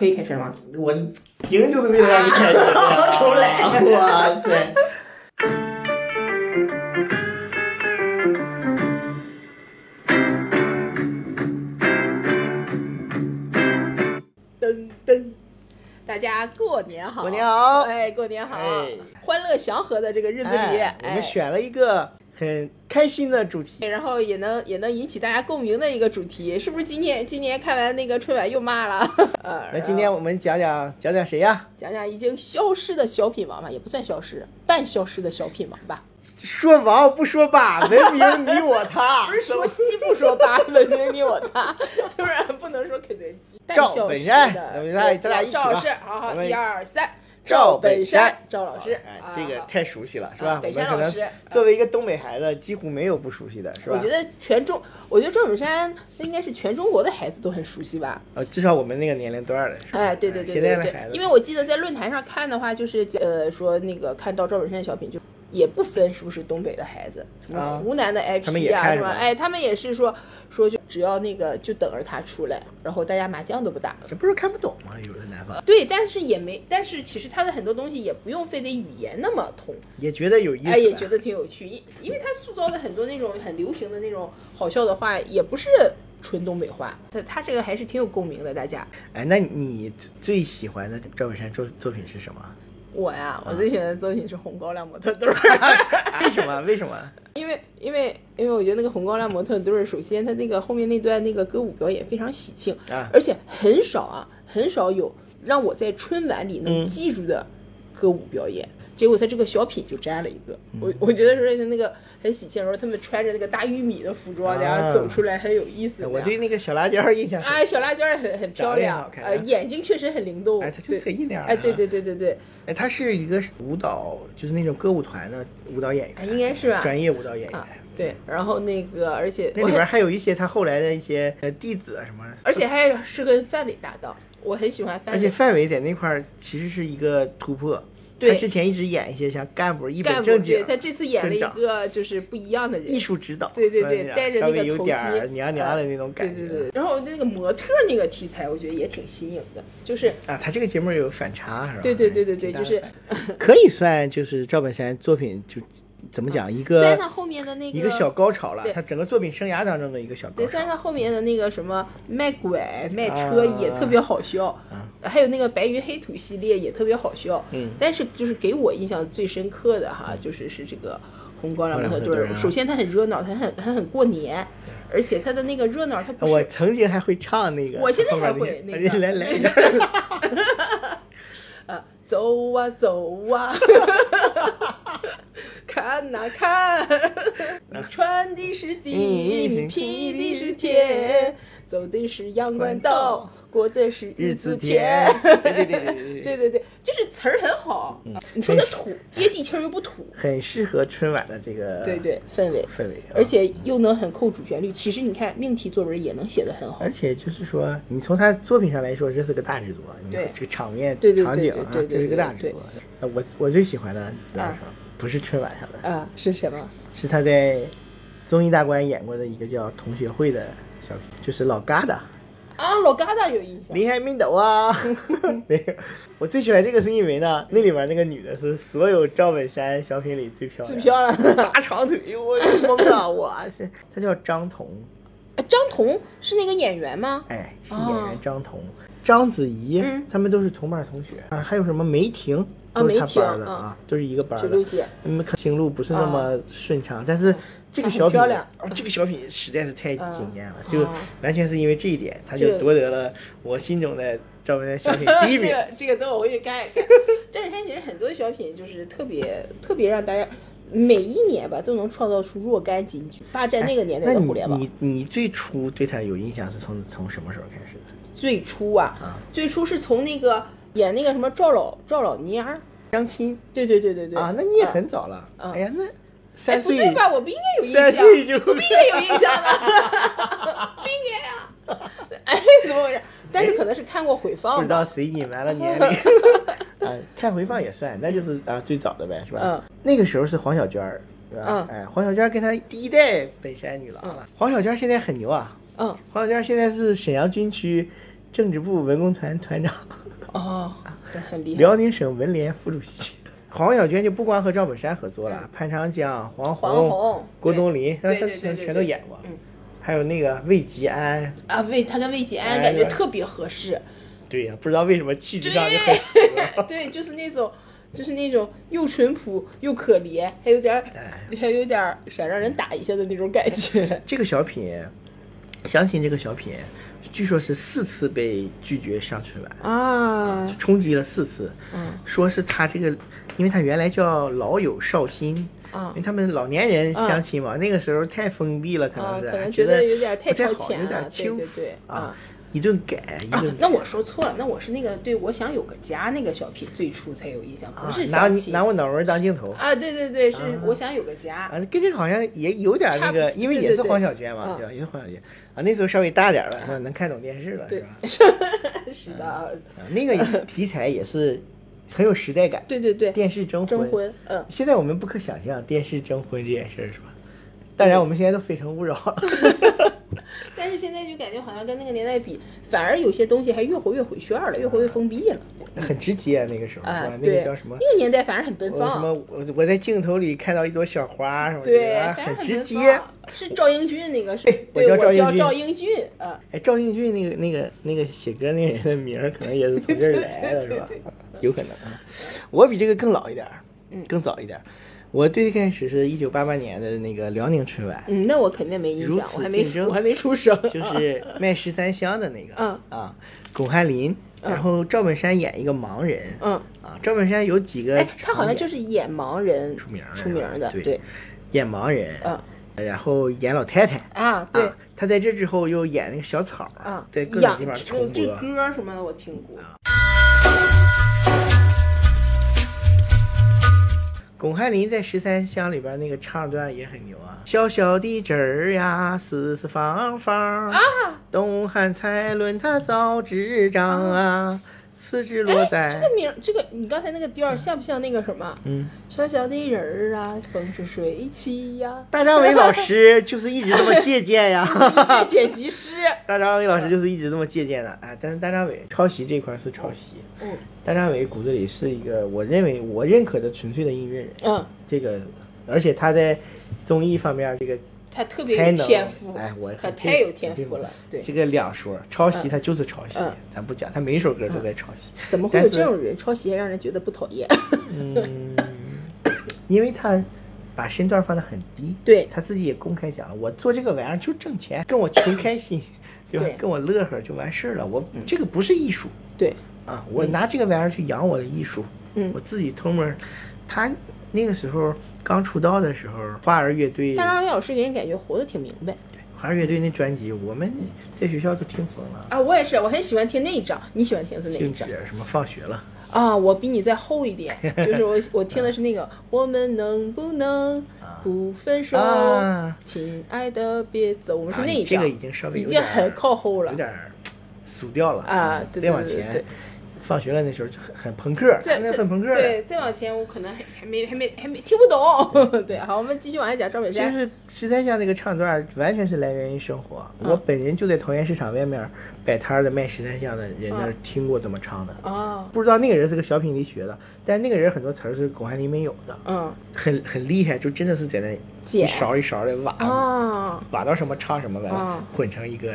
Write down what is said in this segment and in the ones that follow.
可以开始了吗？我停就是为了让你开心的。重来哇塞！噔噔，大家过年好！过年好哎，过年好！哎欢乐祥和的这个日子里，哎我们哎选了一个很开心的主题。然后也能也能引起大家共鸣的一个主题，是不是？今年今年看完那个春晚又骂了，呃，那今天我们讲讲讲讲谁呀？讲讲已经消失的小品王吧，也不算消失，半消失的小品王吧。说王不说霸，文明你我他。不是说鸡不说霸，文明你我他，不然不能说肯德基。半赵消失本山的咱俩一起吧赵老师，好好，一二三，赵本本山赵老师，哎这个太熟悉了，是吧？啊本山老师作为一个东北孩子，几乎没有不熟悉的，是吧？我觉得全中，我觉得赵本山那应该是全中国的孩子都很熟悉吧。呃，至少我们那个年龄段的，哎，对对对现对对在的孩子，因为我记得在论坛上看的话，就是呃说那个看到赵本山的小品，就也不分是不是东北的孩子，什么啊湖南的 IP 啊，也看是吧是吧？哎，他们也是说说就只要那个就等着他出来，然后大家麻将都不打了。这不是看不懂吗？有的南方对，但是也没，但是其实他的很多东西也不用非得语言那么通，也觉得有意思，哎，也觉得挺有趣，因因为他塑造的很多那种很流行的那种好笑的话，也不是纯东北话，他他这个还是挺有共鸣的，大家。哎，那你最喜欢的赵本山作作品是什么？我呀，我最喜欢的作品是《红高粱模特队儿》。为什么？为什么？因为因为因为我觉得那个红高粱模特队儿，首先他那个后面那段那个歌舞表演非常喜庆，啊而且很少啊，很少有让我在春晚里能嗯记住的歌舞表演。结果他这个小品就摘了一个，嗯我我觉得说那个很喜庆，然后他们穿着那个大玉米的服装，然后走出来很有意思。啊我对那个小辣椒印象很哎，小辣椒儿很很 漂亮呃，眼睛确实很灵动，哎，他就对特意那样。哎，对对。对对对，哎，他是一个舞蹈，就是那种歌舞团的舞蹈演哎员，应该是吧？专业舞蹈演员啊。，对，然后那个，而且那里边还有一些他后来的一些呃弟子啊什么，而且还是跟范伟搭档，我很喜欢范伟。而且范伟在那块儿其实是一个突破。对他之前一直演一些像干部一本正经对，他这次演了一个就是不一样的人，艺术指导，对对对是吧戴着那个头巾娘娘的那种感觉。对对对。然后那个模特那个题材，我觉得也挺新颖的，就是啊，他这个节目有反差是吧？对对对对对，就是可以算就是赵本山作品就怎么讲一个虽然他后面的那个一个小高潮了对，他整个作品生涯当中的一个小高对，虽然他。后面的那个什么卖拐卖车啊也特别好笑，还有那个白云黑土系列也特别好笑，嗯但是就是给我印象最深刻的哈，就是是这个红高粱模特队首先它很热闹，它很它很过年，而且它的那个热闹，它不是我曾经还会唱那个，我现在还会那个来来，呃，走啊走啊，看呐、看，你穿的是地，你披的是天，走的是阳关道过的是日子甜 对对对就是词儿很好。你说的土接地气儿又不土。很适合春晚的这个对对氛围。而且又能很扣主旋律其实你看命题作文也能写得很好。而且就是说你从他作品上来说这是个大制作你这个场面场景啊这是个大制作。我我最喜欢的不是春晚上的。啊是什么？是他在综艺大观演过的一个叫同学会的小品，就是老疙瘩。啊，老疙瘩有印象。林海明斗啊，那个我最喜欢这个是因为呢，那里面那个女的是所有赵本山小品里最漂亮，最漂亮。的大长腿，我懵了，哇塞，她叫张彤，啊张彤？是那个演员吗？哎，是哦。演员张彤，章子怡，嗯。他们都是同班同学。啊，还有什么梅婷，啊都是他梅婷班的啊啊，都是一个班的。九六姐。嗯，可心路不是那么啊顺畅，但是这个小品漂亮哦这个小品实在是太惊艳了，啊就啊完全是因为这一点，他就夺得了我心中的赵本山小品 第一名这。个这个等我回去看一看。赵本山其实很多小品就是特别特别让大家每一年吧都能创造出若干金句，霸占那个年代的互联网。你你最初对他有印象是从从什么时候开始的？最初啊，啊最初是从那个演那个什么赵老赵老蔫儿，相亲对对对对对啊，那你也很早了。啊哎呀，那哎三岁不对吧？我不应该有印三象，岁就不应该有印象的，不应该呀。哎，怎么回事？但是可能是看过回放不。知道谁隐瞒了年龄。啊，看回放也算，那就是啊最早的呗，是吧？嗯。那个时候是黄小娟儿，是吧？嗯哎，黄小娟儿跟她第一代本山女郎了。黄小娟儿现在很牛啊，嗯，黄小娟儿现在是沈阳军区政治部文工团团长，哦，这很厉害。辽宁省文联副主席。黄小娟就不光和赵本山合作了，潘长江、黄黄宏郭冬临，他他全都演过。嗯还有那个魏吉安，啊，魏他跟魏吉安哎感觉特别合适，对呀、不知道为什么气质上就很。对，就是那种，就是那种又淳朴又可怜，还有点还有点儿想让人打一下的那种感觉。这个小品，相信这个小品，据说是四次被拒绝上春晚，啊，冲击了四次。嗯说是他这个，因为他原来叫老友绍兴，啊因为他们老年人相亲嘛，那个时候太封闭了，可啊，能是、可能觉觉得有点太有超前了，对点轻对对啊，一顿改一顿。，啊那我说错了，那我是那个对我想有个家那个小品最初才有印象，不是啊拿相亲拿我脑门当镜头啊，对对对，是我想有个家，啊，跟这个好像也有点那个，因为也是黄小娟嘛，啊对吧？也是黄小娟啊，那时候稍微大点儿了，能看懂电视了，是对吧？，是的，啊那个题材也是很有时代感。对对对，电视征征婚，嗯，现在我们不可想象电视征婚这件事儿，是吧？当然，我们现在都非诚勿扰了。但是现在就感觉好像跟那个年代比，反而有些东西还越活越回旋儿了，越活越封闭了。很直接，那个时候是啊吧？，那，个叫什么？那个年代反而很奔放什么？我我在镜头里看到一朵小花什么的，对，很直接。是赵英俊那个是，对，我叫叫赵英俊赵英俊啊。哎，赵英俊那个那个那个写歌那个人的名儿，可能也是从这儿来的，是吧？有可能啊。我比这个更老一点儿，嗯更早一点儿。我最开始是一九八八年的那个辽宁春晚，嗯，那我肯定没印象，我还没竞争。我还没出生。就是 卖十三香的那个，嗯。啊，巩汉林，然后赵本山演一个盲人，嗯，啊，赵本山有几个哎，他好像就是演盲人出名的出名的，对。对，演盲人，嗯。然后演老太太，啊，对。啊，他在这之后又演那个小草啊，在各种地方这重播。这歌什么的我听过。巩汉林在十三香里边那个唱段也很牛啊，小小的枝儿呀，四四方方啊，东汉蔡伦他造纸张啊，此枝落在这个名，这个你刚才那个调儿像不像那个什么？嗯。小小的人儿啊，风生水起呀，大张伟老师就是一直这么借鉴呀，越剪辑师。大张伟老师就是一直这么借鉴的啊。但是大张伟抄袭这块是抄袭，嗯大张伟骨子里是一个我认为我认可的纯粹的音乐人，嗯，这个而且他在综艺方面这个他特别有天赋，哎，我他太有天赋了。对，这个两说，抄袭他就是抄袭嗯，咱不讲，他每一首歌都在抄袭，怎么会有这种人？抄袭还让人觉得不讨厌。嗯，因为他把身段放得很低，对他自己也公开讲了，我做这个玩意儿就挣钱，跟我穷开心，对吧？对跟我乐呵就完事儿了。我这个不是艺术对，啊，我拿这个玩意儿去养我的艺术，嗯我自己偷摸。他那个时候刚出道的时候，花儿乐队，但张伟老师给人感觉活得挺明白对花儿乐队那专辑，我们在学校都听疯了。啊。我也是，我很喜欢听那一张。你喜欢听是哪一静张止什么放学了，啊？我比你再厚一点，就是我我听的是那个我们能不能不分手，啊亲爱的别走。我们是啊那一张，这个已经稍微已经很靠后了有。点儿俗掉了啊对对对对，放学了那时候就很很朋克，再再那很朋克。对，再往前我可能还还没还没还没听不懂。对，好，我们继续往下讲赵本山。就是十三香这个唱段完全是来源于生活。嗯我本人就在桃园市场外面摆摊的卖十三香的人那听过怎么唱的。哦，不知道那个人是个小品里学的，但那个人很多词儿是巩汉林没有的，嗯，很很厉害，就真的是在那一勺一勺的挖，啊，挖到什么唱什么完了嗯，混成一个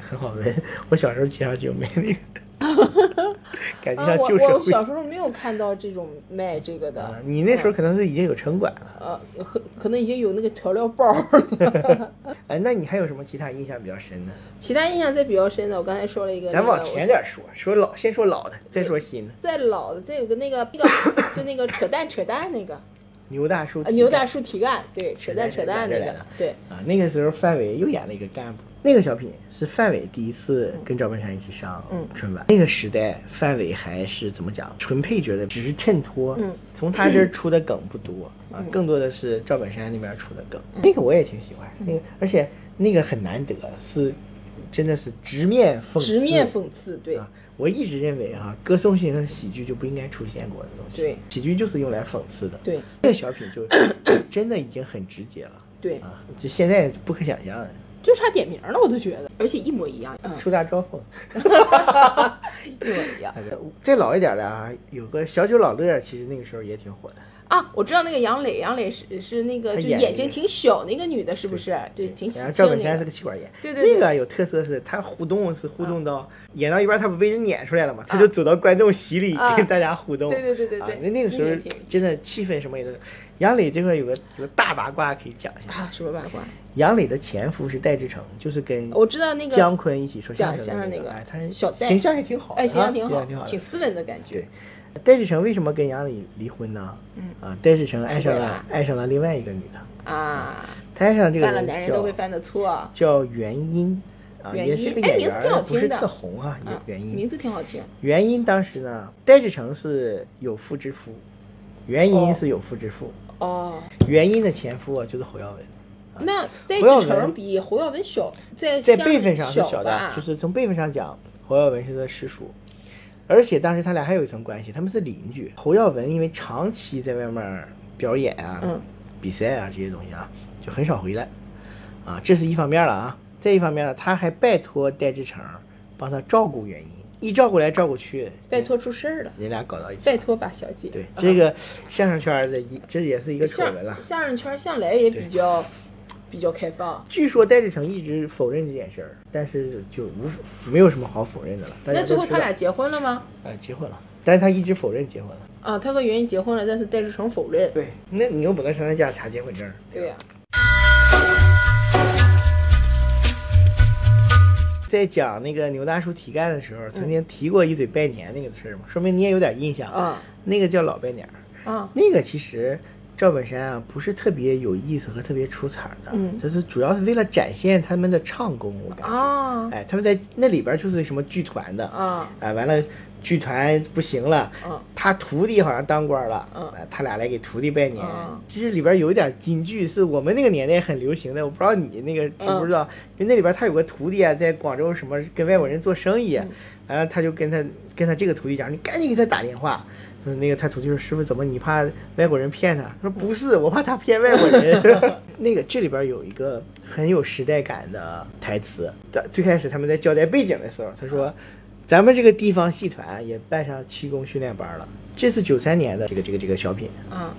很好闻。我小时候街上就没那个，感觉啊，我像旧社会。我小时候没有看到这种卖这个的啊，，你那时候可能是已经有城管了。呃，可可能已经有那个调料包了。哎，那你还有什么其他印象比较深的？其他印象再比较深的，我刚才说了一个，咱往前点说，说老先说老的，再说新的。再老的，再有个那个那个，就那个扯淡扯淡那个，牛大叔呃，牛大叔提干，对，扯淡扯淡那个，对，啊，那个时候范伟又演了一个干部。那个小品是范伟第一次跟赵本山一起上嗯春晚。那个时代，范伟还是怎么讲，纯配角的，只是衬托。嗯，从他这儿出的梗不多啊，更多的是赵本山那边出的梗。嗯那个我也挺喜欢，那个而且那个很难得，是真的是直面讽刺。直面讽刺，对啊，我一直认为哈、歌颂性和喜剧就不应该出现过的东西。对，喜剧就是用来讽刺的。对，这个小品就 真的已经很直接了。对，啊，就现在不可想象的。就差点名了，我都觉得，而且一模一样，嗯，树大招风。一模一样。再老一点的啊，有个小九老乐，其实那个时候也挺火的。啊，我知道那个杨磊，杨磊是是那个就眼睛挺小那个女的，是不是？对，挺喜庆赵本。山是个气管炎，对对对那个有特色是他互动是互动到演到一半，他不被人撵出来了嘛，他就走到观众席里啊跟大家互动。对对对对啊对那那个时候真的气氛什么也都有。杨磊这块有个有个大八卦可以讲一下，啊，什么八卦？杨磊的前夫是戴志诚，就是跟我知道那个姜昆一起说相相声那个。哎，他小戴。形象还挺好哎，形象挺好，挺好，挺斯文的感觉。对。戴志诚为什么跟杨磊离婚呢？嗯。啊，戴志诚爱上了爱上了另外一个女的，啊，他爱上这个人犯了男人都会犯的错。叫袁因啊，袁也是个演员字挺好听的。不是特红哈，啊，袁因名字挺好听。原因当时呢，戴志诚是有妇之夫，原因哦。是有妇之夫，哦，原因的前夫啊就是侯耀文，那戴志诚比侯耀文小，在在辈分上是小小的，就是从辈分上讲，侯耀文是他师叔，而且当时他俩还有一层关系，他们是邻居。侯耀文因为长期在外面表演啊、嗯比赛啊这些东西啊，就很少回来，啊，这是一方面了啊。再一方面呢，他还拜托戴志诚帮他照顾原因，一照顾来照顾去，拜托出事儿了，人俩搞到一起。拜托吧小姐。对啊，这个相声圈的一，这也是一个丑相闻了。相声圈向来也比较比较开放。据说戴志诚一直否认这件事儿，但是就无没有什么好否认的了。那最后他俩结婚了吗？哎结婚了，但是他一直否认结婚了。啊，他和袁一结婚了，但是戴志诚否认。对，那你又不能上他家查结婚证儿。对呀、在讲那个牛大叔提干的时候，曾经提过一嘴拜年那个事儿嘛，说明你也有点印象。啊那个叫老拜年。儿，啊那个其实赵本山啊不是特别有意思和特别出彩的，嗯。就是主要是为了展现他们的唱功，我感觉。啊哎，他们在那里边就是什么剧团的，啊哎，完了剧团不行了，嗯他徒弟好像当官了，他俩来给徒弟拜年。嗯其实里边有一点京剧是我们那个年代很流行的，我不知道你那个知不知道，因为那里边他有个徒弟啊，在广州什么跟外国人做生意，嗯完了他就跟他跟他这个徒弟讲，你赶紧给他打电话。说那个他徒弟说师傅怎么你怕外国人骗他？他说不是，我怕他骗外国人。那个这里边有一个很有时代感的台词，在最开始他们在交代背景的时候，他说。咱们这个地方戏团也办上气功训练班了，这是九三年的这个这个这个小品，嗯！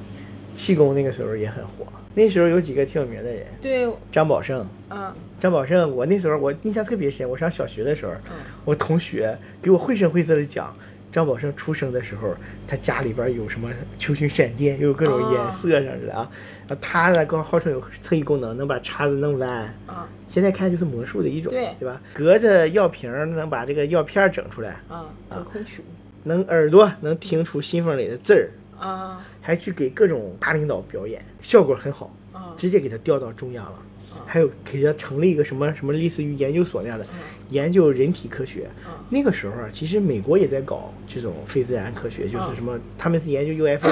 气功那个时候也很火。那时候有几个挺有名的人，对张宝胜，嗯张宝胜，我那时候我印象特别深。我上小学的时候，嗯我同学给我绘声绘色的讲，张宝胜出生的时候，他家里边有什么球形闪电，又有各种颜色啥的啊。然后他呢，刚号称有特异功能，能把叉子弄弯。啊现在看就是魔术的一种，对对吧？隔着药瓶能把这个药片整出来，啊！隔空取物能耳朵能听出信封里的字儿，啊还去给各种大领导表演，效果很好，啊直接给他调到中央了。还有给他成立一个什么什么类似于研究所那样的，研究人体科学。那个时候啊，其实美国也在搞这种非自然科学，就是什么他们是研究 UFO，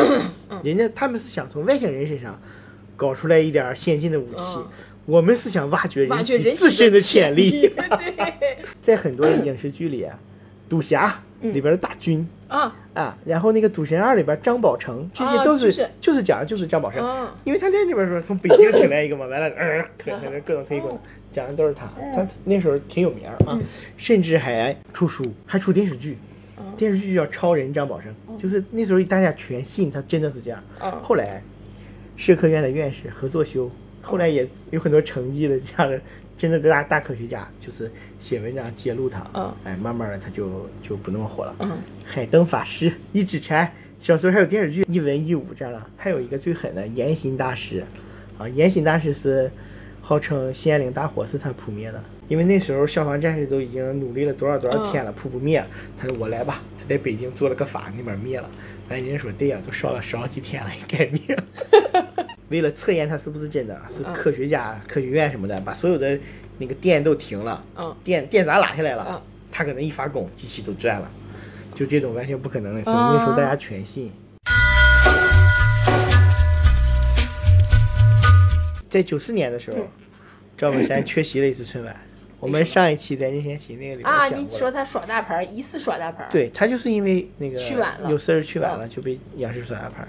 人家他们是想从外星人身上搞出来一点先进的武器嗯，我们是想挖掘人体自身的潜潜力。对在很多影视剧里啊，赌侠里边的大军。啊。啊，然后那个《赌神二》里边张宝成，这些都是、啊就是。就是讲的就是张宝成，啊因为他练这边的时候从北京请来一个嘛，完了呃，可能各种特异功能，讲的都是他，他那时候挺有名儿啊，甚至还出书，还出电视剧，电视剧叫《超人张宝成》，就是那时候大家全信他真的是这样，啊后来社科院的院士何作修，后来也有很多成绩的这样的真的大大科学家，就是写文章揭露他，嗯。哎，慢慢的他就就不那么火了。嗯。海灯法师、一指禅，小时候还有电视剧《一文一武》这样的，还有一个最狠的严刑大师，啊，严刑大师是号称兴安岭大火是他扑灭的，因为那时候消防战士都已经努力了多少多少天了，扑不灭，他说我来吧，他在北京做了个法，那边灭了，完人家说对呀、都烧了十好几天了，应该灭了。为了测验它是不是真的，是科学家、科学院什么的，把所有的那个电都停了，嗯电电闸拉下来了，嗯他搁那一发功，机器都转了，就这种完全不可能的事，那时候大家全信。在九四年的时候，赵本山 缺席了一次春晚。我们上一期在任贤齐那个里面啊！讲过了。你说他耍大牌儿，疑似耍大牌儿，对他就是因为那个去晚了。有事儿去晚了，嗯。就被央视耍大牌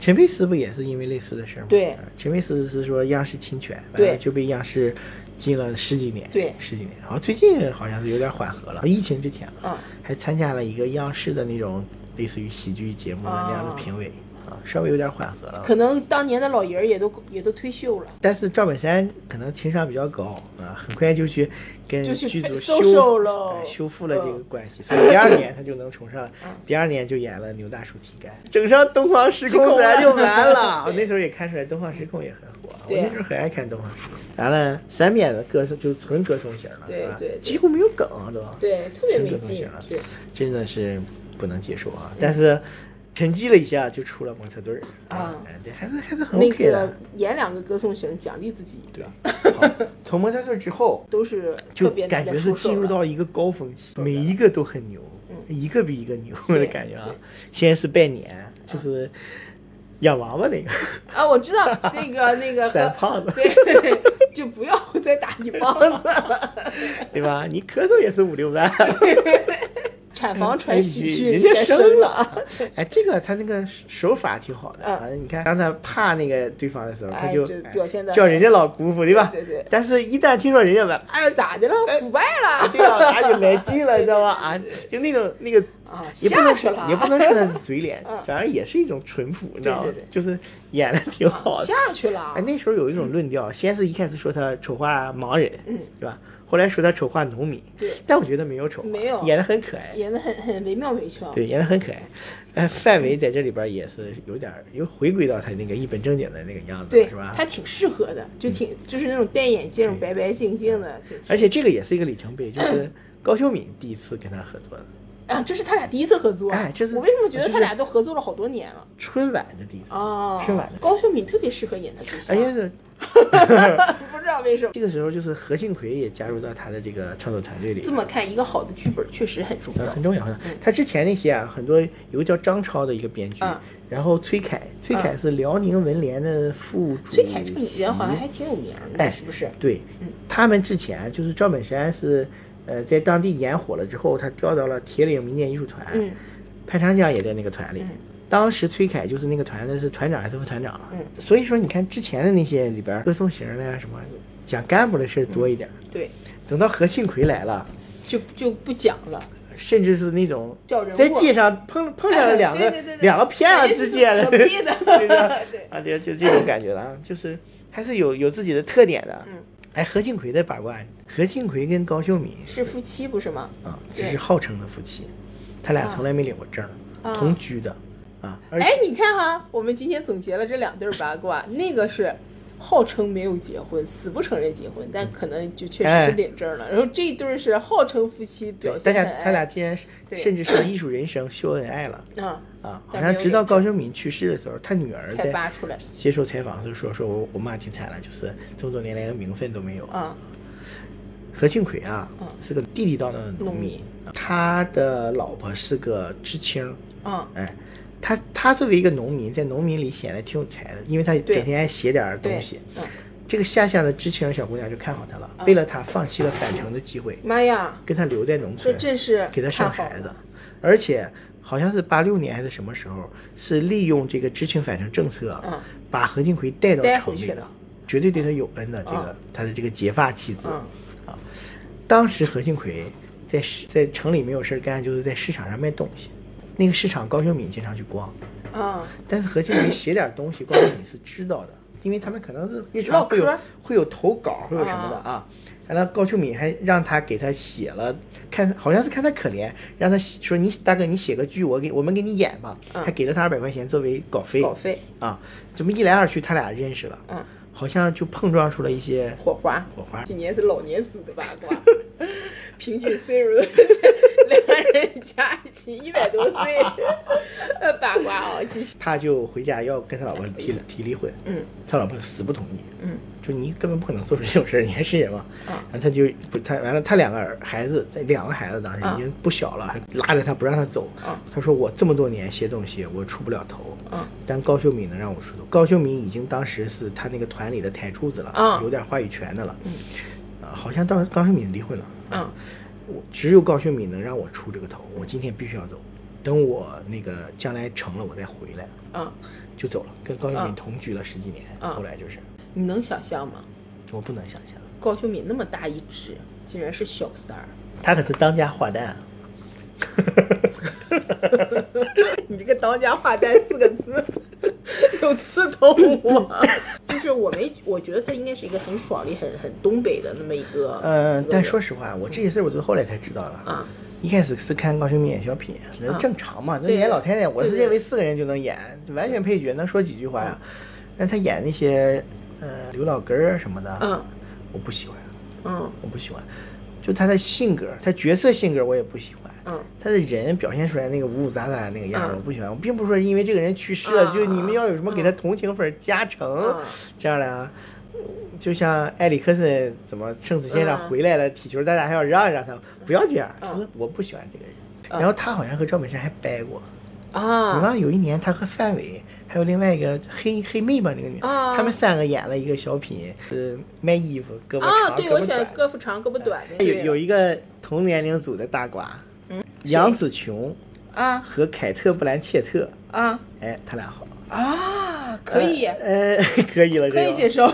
陈佩斯不也是因为类似的事儿吗？对。啊陈佩斯是说央视侵权，对。完了就被央视禁了十几年，对。十几年。然后最近好像是有点缓和了，疫情之前嗯。还参加了一个央视的那种类似于喜剧节目的那样的啊评委啊，稍微有点缓和了。可能当年的老爷儿也都也都退休了。但是赵本山可能情商比较高啊，很快就去跟剧组收修手喽哎修复了这个嗯关系，所以第二年他就能重上，第二年就演了《牛大叔提干》，整上《东方时空》时空咱就完了。我那时候也看出来《东方时空》也很火，我那时候很爱看《东方时空》。完了，三遍的歌颂就纯歌颂型了，是吧对对对几乎没有梗都，对，特别没劲。对，真的是不能接受啊！但是沉寂了一下，就出了模特队儿啊哎，对，还是还是很那 OK 的个。演两个歌颂型，奖励自己对从模特队之后，都是就特别感觉是进入了。到一个高峰期，每一个都很牛，一个比一个牛的感觉啊。先是拜年，就是养娃娃那个啊，我知道 那个那个和三胖子，对，就不要再打一棒子了。对吧？你咳嗽也是五六万。产房传喜讯，人家生了 哎，这个他那个手法挺好的嗯啊！你看，当他怕那个对方的时候，他哎就叫人家老姑父，对吧？对对对但是，一旦听说人家吧，哎，咋的了？腐败了？对啊，他就来劲了，你知道吗？啊，就那种那个啊，下去了，也不能说他是嘴脸嗯，反而也是一种淳朴，你知道吗？就是演的挺好的。下去了哎，。那时候有一种论调，先是一开始说他丑化盲人，嗯，对吧？后来说他丑化农民，对。但我觉得没有丑，没有。演的很可爱，演的很很惟妙惟肖。对，演的很可爱。呃，范伟在这里边也是有点又回归到他那个一本正经的那个样子对，是吧？他挺适合的，就挺就是那种戴眼镜、白白净净的，挺而且这个也是一个里程碑，就是高秀敏第一次跟他合作的，啊，这是他俩第一次合作。哎这是我为什么觉得他俩都合作了好多年了？春晚的第一次，哦，春晚的高秀敏特别适合演他对象，哎呀是 不知道为什么。这个时候就是何庆魁也加入到他的这个创作团队里这。么看，一个好的剧本确实很重呃，要很。重要的。他之前那些啊，很多有个叫张超的一个编剧，嗯然后崔凯，崔凯是辽宁文联的副主席。崔凯这个女人好像还挺有名的，哎是不是？对，他们之前就是赵本山是，呃，在当地演火了之后，他调到了铁岭民间艺术团，嗯潘长江也在那个团里。嗯当时崔凯就是那个团的是团长还是副团长？嗯所以说你看之前的那些里边，歌颂型的呀什么讲干部的事儿多一点，对，等到何庆魁来了。就就不讲了。甚至是那种在街上碰碰上了两个、两个偏儿之间的，对吧 对啊，就就这种感觉了啊，就是还是有有自己的特点的。嗯，哎，何庆魁的八卦，何庆魁跟高秀敏是夫妻不是吗？啊，这是号称的夫妻，他俩从来没领过证，啊同居的啊。而哎，你看哈，我们今天总结了这两对八卦，那个是号称没有结婚，死不承认结婚，但可能就确实哎是领证了。然后这一对是号称夫妻，表他俩现很爱他俩竟然是甚至是艺术人生秀恩爱了嗯啊！好像直到高秀敏去世的时候，他女儿才在扒出来。接受采访的时候说：“说我我妈挺惨了，就是这么多年连个名分都没有。”啊何庆魁啊嗯，是个地地道道的农民。他的老婆是个知青，嗯。哎，他他作为一个农民，在农民里显得挺有才的，因为他整天爱写点东西。嗯，这个下乡的知青小姑娘就看好他了，嗯。为了他放弃了返城的机会，妈呀，跟他留在农这村，真是给他生孩子，而且好像是八六年还是什么时候，是利用这个知青返城政策，嗯。把何庆魁带到城里了，绝对对他有恩的。这个嗯他的这个结发妻子，啊当时何庆魁在市在城里没有事儿干，就是在市场上卖东西。那个市场高秀敏经常去逛，啊，但是何庆魁写点东西，高秀敏是知道的，因为他们可能是日常会有会有投稿，会有什么的啊。完了，高秋敏还让他给他写了，看好像是看他可怜，让他写说你大哥你写个剧，我给我们给你演吧，嗯还给了他二百块钱作为稿费。稿费，啊，这么一来二去，他俩认识了，嗯，好像就碰撞出了一些火花，火花。今年是老年组的八卦，平均岁数 两人加一起一百多岁，呃，八卦啊，继续，他就回家要跟他老婆提提离婚，嗯。他老婆死不同意，嗯。就你根本不可能做出这种事儿，你还是人吗？啊。然后他就不，他完了，他两个儿孩子，这两个孩子当时啊已经不小了，还拉着他不让他走。啊。他说我这么多年写东西，我出不了头，啊。但高秀敏能让我出头。高秀敏已经当时是他那个团里的台柱子了，啊。有点话语权的了。嗯。啊，好像当时高秀敏离婚了。啊我只有高秀敏能让我出这个头，我今天必须要走。等我那个将来成了，我再回来，嗯，就走了，跟高秀敏嗯同居了十几年。嗯后来就是，你能想象吗？我不能想象，高秀敏那么大一只，竟然是小三儿。他可是当家花旦啊。你这个“当家花旦”四个字 有刺痛我？就是我没，我觉得他应该是一个很爽利、很很东北的那么一个。嗯，但说实实话，我这些事儿我都后来才知道的。啊，一开始是看高秀敏演小品，那啊正常嘛，那对演老太太，我是认为四个人就能演，就完全配角，能说几句话呀。但他演那些呃刘老根儿什么的，嗯我不喜欢，嗯我不喜欢。就他的性格，他角色性格我也不喜欢。嗯他的人表现出来那个五五杂杂的那个样儿，嗯我不喜欢。我并不是说因为这个人去世了，啊就你们要有什么给他同情分加成嗯这样的啊。就像埃里克森怎么生死线上嗯回来了，踢球大家还要让一让他，不要这样。嗯我说我不喜欢这个人。嗯然后他好像和赵本山还掰过。你啊忘了有一年他和范伟还有另外一个黑黑妹吧那个女，啊他们三个演了一个小品，是卖衣服，胳膊长，啊！对，我想胳膊短。胳膊长胳膊短的有有一个同年龄组的大瓜，嗯杨紫琼啊。和凯特·布兰切特，啊。哎，他俩好，啊，可以。呃，呃 可以了，可以接受。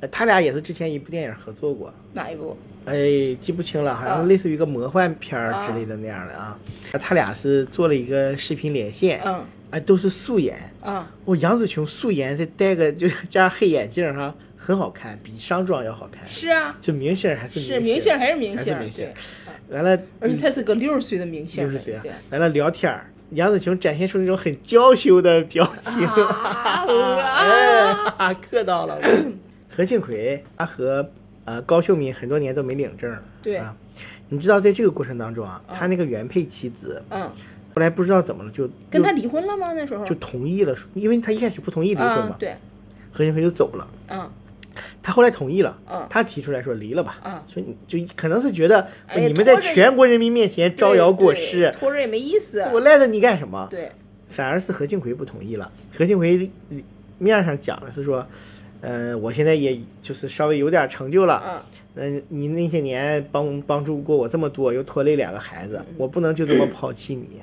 呃他俩也是之前一部电影合作过，哪一部？哎，记不清了，好啊。像类似于一个魔幻片儿之类的那样的啊。他俩是做了一个视频连线，嗯。哎，都是素颜。啊哦，杨紫琼素颜再戴个就加上黑眼镜哈，很好看，比上妆要好看。是啊，就明星还是是明明星还是明还星是明星对。完了，而且他是个六十岁的明星了，六十岁啊。完了聊天儿，杨紫琼展现出那种很娇羞的表情，啊哎，哈哈磕到了。何庆魁他和呃高秀敏很多年都没领证了，对啊，你知道在这个过程当中啊，他那个原配妻子嗯，后来不知道怎么了就跟他离婚了吗？那时候就同意了，因为他一开始不同意离婚嘛，啊对，何庆魁就走了。嗯他后来同意了，嗯他提出来说离了吧，嗯说你就可能是觉得你们在全国人民面前招摇过市，拖着也没意思。我赖着你干什么？对，反而是何庆魁不同意了。何庆魁面上讲的是说，呃，我现在也就是稍微有点成就了，嗯嗯、你那些年帮帮助过我这么多，又拖累两个孩子，嗯我不能就这么抛弃你。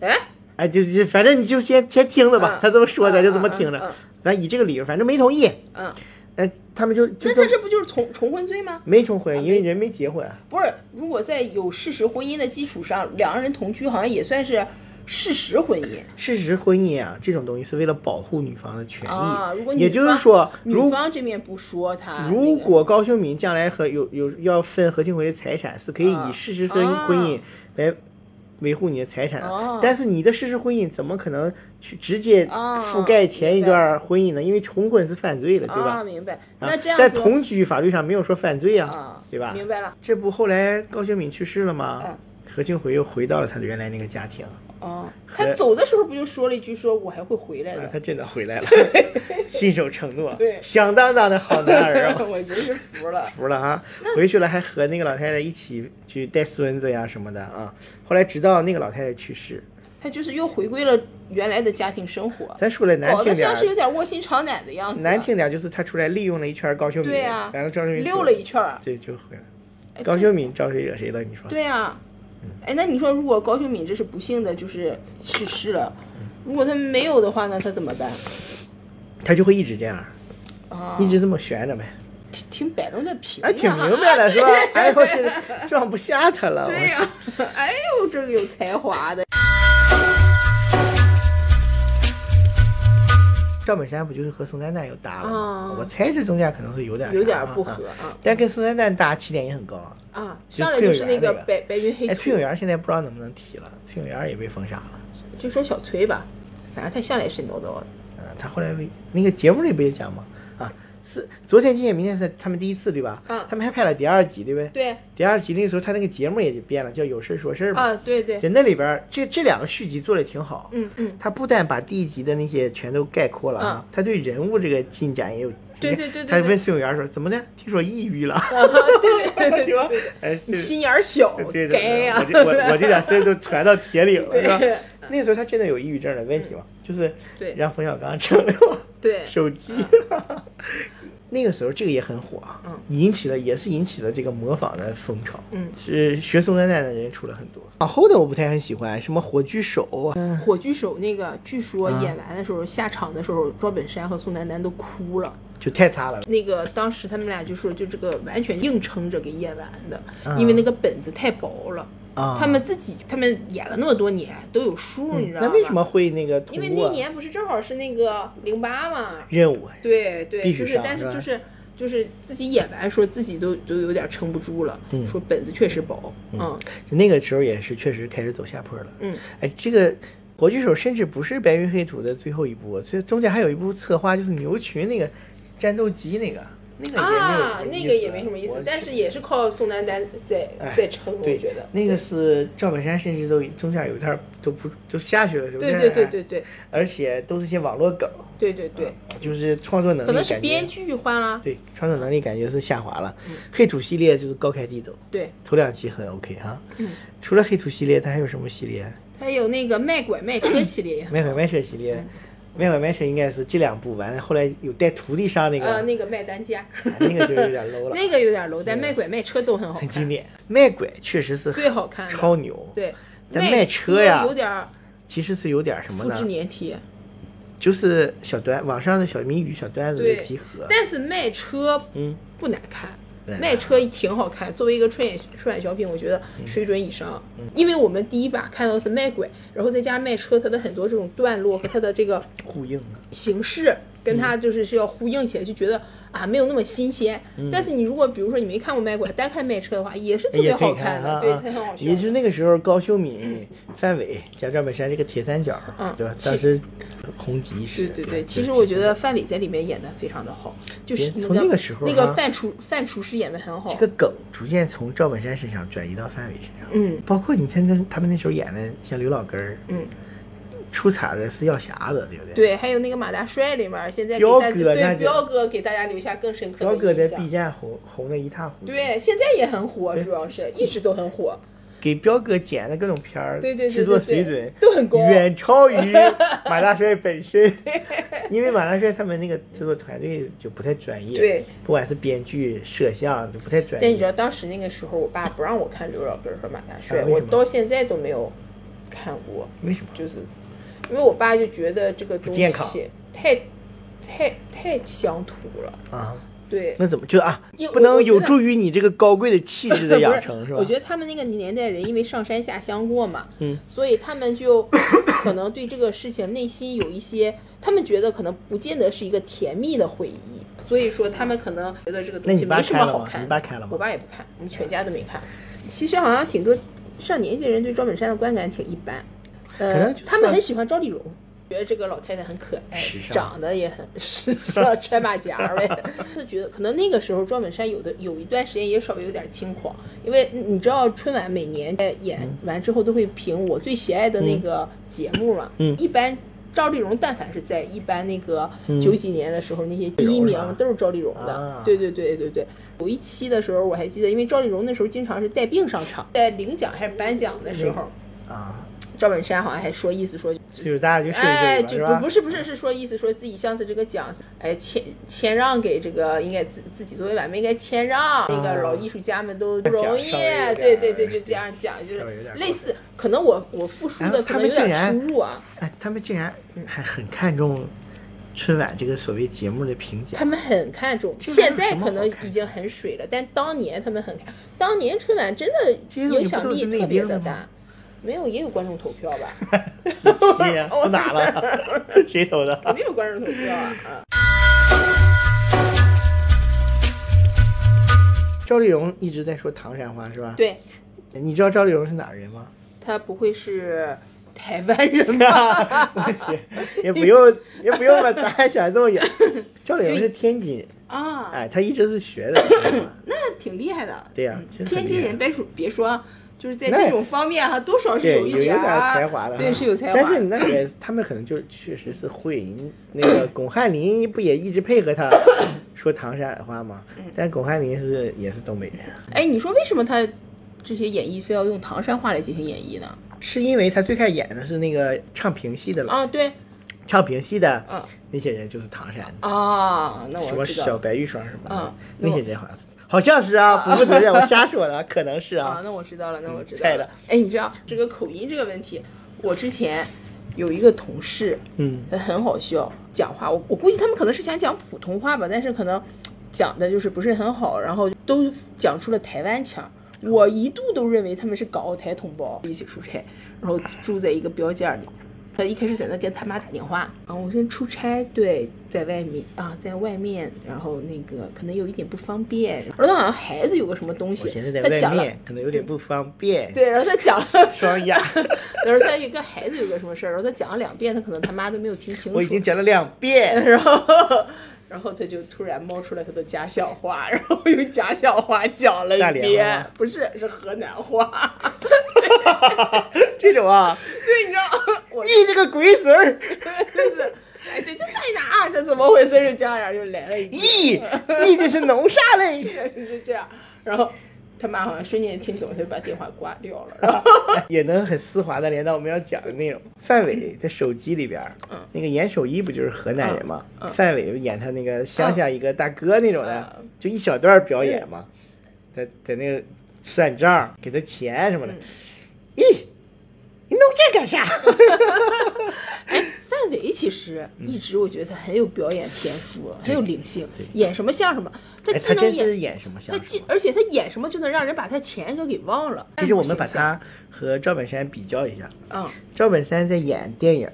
哎，哎，就就反正你就先先听着吧，嗯他这么说咱就这么听着。反正以这个理由，反正没同意，嗯，哎，他们就就那他这不就是重重婚罪吗？没重婚，因为人没结婚。不是，如果在有事实婚姻的基础上，两个人同居，好像也算是事实婚姻事实婚姻啊，这种东西是为了保护女方的权益。啊。如果女也就是方说，女方这面不说他，如果高秀敏将来和有有要分何庆魁的财产，是可以啊以事实婚姻来维护你的财产。哦但是你的事实婚姻怎么可能去直接啊覆盖前一段婚姻呢？因为重婚是犯罪的，对吧？啊，明白。啊那这样子在同居法律上没有说犯罪啊，啊，对吧？明白了。这不后来高秀敏去世了吗？嗯何庆魁又回到了他的原来那个家庭，哦，他走的时候不就说了一句说我还会回来啊，的？他真的回来了，信守承诺，对响当当的好男儿啊！我真是服了。服了啊，回去了还和那个老太太一起去带孙子呀什么的啊。后来直到那个老太太去世，他就是又回归了原来的家庭生活，咱说的难听点儿，像是有点卧薪尝胆的样子。难听点就是他出来利用了一圈高秀敏，对啊然后赵秀敏溜了一圈儿。对，就回来。高秀敏招谁惹谁了？你说？对啊，嗯哎，那你说如果高秀敏这是不幸的，就是去世了，嗯如果他没有的话，那他怎么办？他就会一直这样，啊，一直这么悬着呗。挺挺摆弄的平哎，挺啊明白了 是吧？哎呦，是装不下他了。对呀、哎呦，这个有才华的。赵本山不就是和宋丹丹有搭了吗？啊我猜这中间可能是有点有点不合啊啊但跟宋丹丹搭起点也很高啊。啊！上来就是那个白白云黑哎，崔永元现在不知道能不能提了，崔永元也被封杀了。就说小崔吧，反正他向来神叨叨的。嗯，他后来那个节目里不也讲吗？啊，是昨天、今天、明天是他们第一次对吧？嗯他们还拍了第二集，对不对？对第二集那个时候他那个节目也就变了，叫有事说事嘛。啊，对对，在那里边儿，这这两个续集做的挺好。嗯嗯，他不但把第一集的那些全都概括了啊，他对人物这个进展也有。对对对对他对问崔永元说：“怎么的？听说抑郁了，啊对对对 对吧对对，？”哎，心眼儿小对，对我。这我我这点事儿都传到铁岭了，是吧？那个时候他真的有抑郁症的问题吗，就是对让冯小刚整了对，手机。那个时候这个也很火啊，嗯引起了也是引起了这个模仿的风潮，嗯，是学宋丹丹的人出了很多。往后的我不太很喜欢，什么火炬手嗯，火炬手那个，据说啊演完的时候，下场的时候，赵本山和宋丹丹都哭了。就太差了。那个当时他们俩就说，就这个完全硬撑着给演完的，啊因为那个本子太薄了。啊，他们自己，他们演了那么多年，都有数，你知道吗？那为什么会那个通因为那年不是正好是那个零八嘛？任务？对对，就是，但是就是就是自己演完，说自己都都有点撑不住了，嗯说本子确实薄，嗯那个时候也是确实开始走下坡了。嗯，哎，这个火炬手甚至不是白云黑土的最后一部，这中间还有一部策划，就是牛群那个战斗机那个，那个也没有啊，那个也没什么意思，但是也是靠宋丹丹在哎在撑，我对觉得。那个是赵本山，甚至都中间有点儿都不都下去了，是不是？对对对对。对而且都是些网络梗，对对对，就是创作能力可能是编剧换了，对创作能力感觉是下滑了。嗯。黑土系列就是高开低走，对，头两期很 OK 哈。嗯，除了黑土系列，它还有什么系列？还有那个卖拐卖车系列卖拐卖车系列，卖拐卖车应该是这两部完了，后来有带徒弟上那个，呃那个卖单价，啊那个就有点 low 了，那个有点 low，但 卖拐卖车都很好看，很经典。卖拐确实是最好看超牛，，对，但卖车呀有点其实是有点什么复制呢？粘贴，就是小段网上的小谜语、小段子的集合。但是卖车嗯，不难看。卖车挺好看，作为一个春演春晚小品，我觉得水准以上。因为我们第一把看到的是卖拐，然后再加上卖车，它的很多这种段落和它的这个呼应啊。形式，跟它就是是要呼应起来，就觉得啊没有那么新鲜。但是你如果比如说你没看过卖拐，单看卖车的话，也是特别好看的，啊，对，啊它很好笑也。是那个时候，高秀敏、范伟加赵本山这个铁三角，嗯对吧？其当时红极一时。对对对，其实我觉得范伟在里面演的非常的好，就是从那个那个时候那个范厨范厨师演的很好这。个梗逐渐从赵本山身上转移到范伟身上。嗯包括你看那他们那时候演的像刘老根儿，嗯，出彩的是药匣子，对不对？。对，还有那个马大帅里面，现在彪哥对彪哥给大家留下更深刻的彪哥在 B 站红红的一塌糊涂。。对，现在也很火，主要是一直都很火。给彪哥剪的各种片儿，对对对制作水准都很高远超于 马大帅本身。因为马大帅他们那个制作团队就不太专业，对，不管是编剧、摄像都不太专业。但你知道当时那个时候，我爸不让我看刘老根和马大帅，我到现在都没有看过，为什么？就是因为我爸就觉得这个东西太太太乡土了。啊，对，那怎么就啊？不能有助于你这个高贵的气质的 养成是吧？我觉得他们那个年代人，因为上山下乡过嘛，嗯，所以他们就可能对这个事情内心有一些，他们觉得可能不见得是一个甜蜜的回忆，所以说他们可能觉得这个东西没什么好看的。你爸看了吗我爸也不看，我们全家都没看。其实好像挺多上年纪人对赵本山的观感挺一般，呃可能就，他们很喜欢赵丽蓉。觉得这个老太太很可爱长得也很时尚，穿马甲儿呗。是觉得可能那个时候赵本山有的有一段时间也稍微有点轻狂，因为你知道春晚每年在演完之后都会评我最喜爱的那个节目嘛，嗯一般。赵丽蓉但凡是在一般那个嗯九几年的时候，那些第一名都是赵丽蓉的。啊对对对对对，有一期的时候我还记得，因为赵丽蓉那时候经常是带病上场，在领奖还是颁奖的时候，啊，赵本山好像还说意思说就是大家就睡哎？就不不是不是是说意思说自己上次这个奖，哎谦谦让给这个应该自自己作为晚辈应该谦让，那个老艺术家们都不容易对对对，就这样讲，就是类似，可能我我复述的可能有点出入啊，哎，他们竟然还很看重春晚这个所谓节目的评价他。们很看重，现在可能已经很水了，但当年他们很看，当年春晚真的影响力特别的大。没有，也有观众投票吧？对呀，投 哪了？谁投的？肯定有观众投票啊！啊赵丽蓉一直在说唐山话是吧？。对，你知道赵丽蓉是哪人吗？她不会是台湾人吧？我去，也不用也不用把答案想这么远。赵丽蓉是天津人，啊，哎，她一直是学的。那挺厉害的。对呀天津人别说别说，就是在这种方面哈，多少是，有一有点啊才华的，对，是有才华。但是那也 他们可能就确实是会，那个 巩汉林不也一直配合他说唐山话吗？嗯但巩汉林是也是东北人，哎，你说为什么他这些演绎非要用唐山话来进行演绎呢？是因为他最开始演的是那个唱评戏的了，啊，对，唱评戏的嗯那些人就是唐山的，啊，那什么小我知道小白玉霜什么的嗯，那些人好像是，好像是啊，不负责任，我瞎说的，可能是啊啊，，那我知道了，那我知道了。哎，你知道这个口音这个问题，我之前有一个同事，嗯，他很好笑，讲话我我估计他们可能是想讲普通话吧，但是可能讲的就是不是很好，然后都讲出了台湾腔。我一度都认为他们是港澳台同胞一起出差，然后住在一个标间里。他一开始在那跟他妈打电话，啊，我现在出差，对，在外面啊，在外面，然后那个可能有一点不方便，然后他好像孩子有个什么东西我现在，在外他讲了，面，可能有点不方便，对，然后他讲了，双哑，然后他也跟孩子有个什么事儿，然后他讲了两遍，他可能他妈都没有听清楚。我已经讲了两遍，然后，然后他就突然冒出来他的家乡话，然后用家乡话讲了一遍，不是是河南话。这种啊，对，你知道我你这个龟孙儿，就是，哎，对，就在哪儿？这怎么回事？是这样，就来了一句，咦，你这是弄啥嘞？就是这样。然后他妈好像瞬间听懂，他就把电话挂掉了。然后，也能很丝滑的连到我们要讲的内容。范伟在手机里边儿，嗯那个严守一不就是河南人嘛？嗯嗯范伟演他那个乡下一个大哥那种的，嗯就一小段表演嘛，在在那个算账，给他钱什么的。嗯咦，你弄这干啥？哎，范伟其实一直我觉得他很有表演天赋，很有灵性对，演什么像什么。他哎，既能演他演什么像什么。他既而且他演什么就能让人把他前一个给忘了。其实我们把他和赵本山比较一下，嗯赵本山在演电影，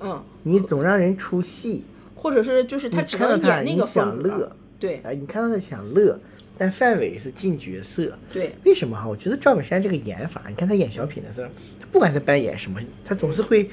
嗯，你总让人出戏，或者是就是他只能演那个你想风格乐，对啊，你看到他想乐，但范伟是进角色。对为什么哈？我觉得赵本山这个演法，你看他演小品的时候，他不管他扮演什么，他总是会，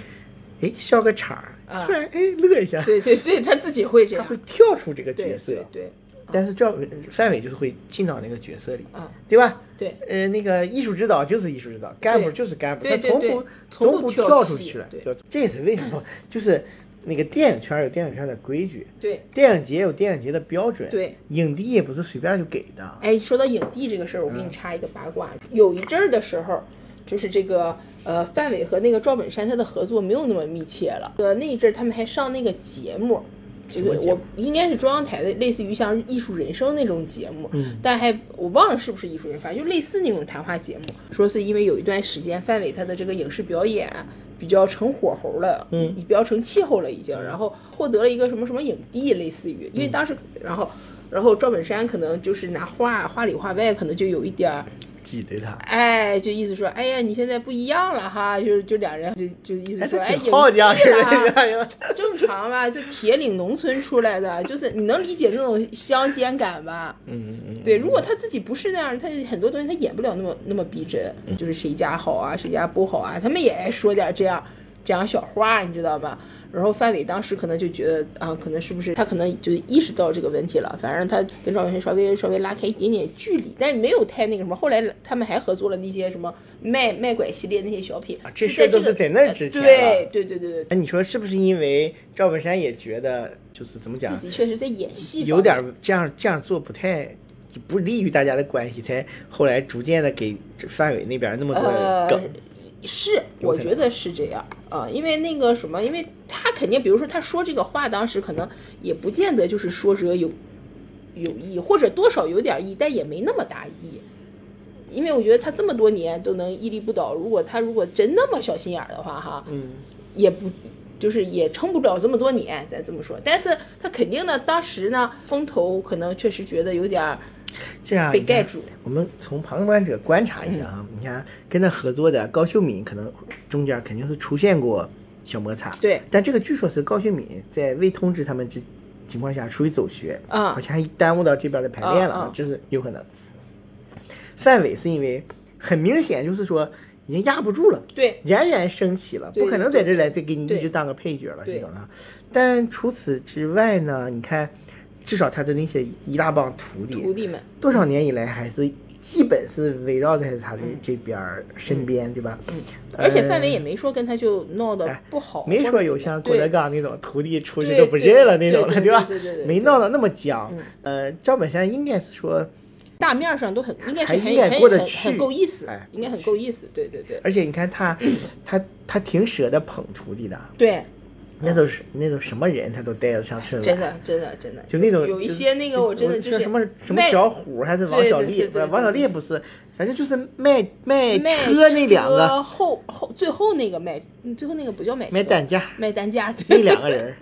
哎笑个场儿，啊突然哎乐一下，对对对，他自己会这样他会，跳出这个角色。对对，但是赵范伟就是会进到那个角色里，啊对吧？对呃，那个艺术指导就是艺术指导，干部就是干部，他从不从不不跳出去了对。这也是为什么，就是那个电影圈有电影圈的规矩，对。电影节有电影节的标准，对，影帝也不是随便就给的。哎，说到影帝这个事儿，我给你插一个八卦。有一阵儿的时候，就是这个呃，范伟和那个赵本山他的合作没有那么密切了。呃，那一阵儿他们还上那个节目，这个我应该是中央台的，类似于像《艺术人生》那种节目，嗯但还我忘了是不是艺术人，反正就类似那种谈话节目。说是因为有一段时间范伟他的这个影视表演比较成火候了，嗯比较成气候了已经，然后获得了一个什么什么影帝，类似于，因为当时然后。然后赵本山可能就是拿话话里话外，可能就有一点儿，挤兑他，哎，就意思说，哎呀，你现在不一样了哈，就是就两人就就意思哎，说，他哎，演好讲影帝是了 正常吧？就铁岭农村出来的，就是你能理解那种乡间感吧？嗯嗯嗯，对，如果他自己不是那样，他很多东西他演不了那么那么逼真，就是谁家好啊，谁家不好啊，他们也爱说点这样这样小花，你知道吧？然后范伟当时可能就觉得啊，可能是不是他可能就意识到这个问题了，反正他跟赵本山稍微稍微拉开一点点距离，但是没有太那个什么。后来他们还合作了那些什么卖卖拐系列那些小品，啊这事儿都是在那儿之前了对对对对对，哎，你说是不是因为赵本山也觉得就是怎么讲自，己确实在演戏有点儿这样这样做不太就不利于大家的关系，才后来逐渐的给范伟那边那么多呃梗。，是，我觉得是这样啊、因为那个什么，因为他肯定，比如说他说这个话，当时可能也不见得就是说者有有意，或者多少有点意，但也没那么大意。因为我觉得他这么多年都能屹立不倒，如果他如果真那么小心眼儿的话，哈，嗯，也不就是也撑不了这么多年，咱这么说。但是他肯定呢，当时呢风头可能确实觉得有点儿这样被盖住。我们从旁观者观察一下啊，你看跟他合作的高秀敏，可能中间肯定是出现过小摩擦。对但这个据说是高秀敏在未通知他们之情况下出去走穴，啊好像还耽误到这边的排练了，啊啊这是有可能。范伟是因为很明显就是说已经压不住了，对冉冉升起了，不可能在这儿来再给你一对直当个配角了这种啊。但除此之外呢，你看，至少他的那些一大帮徒弟，徒弟们，多少年以来还是基本是围绕在他的这边儿身边，对吧？嗯，而且范伟呃也没说跟他就闹得哎不好，没说有像郭德纲那种徒弟出去都不认了那种的，对对吧？没闹到那么僵。嗯。呃，赵本山应该是说，大面上都很应该是很还应该很很过得去很够意思哎，应该很够意思，对对对。而且你看他，他他挺舍得捧徒弟的。对，那都是那都什么人，他都带着上去了。真的真的真的，就那种有一些那个我真的就是什么什么小虎还是王小利，对对对对不是王小对利不是，反正就是卖卖卖车那两个后后最后那个卖，嗯最后那个不叫卖卖担架，卖担架，那两个人儿，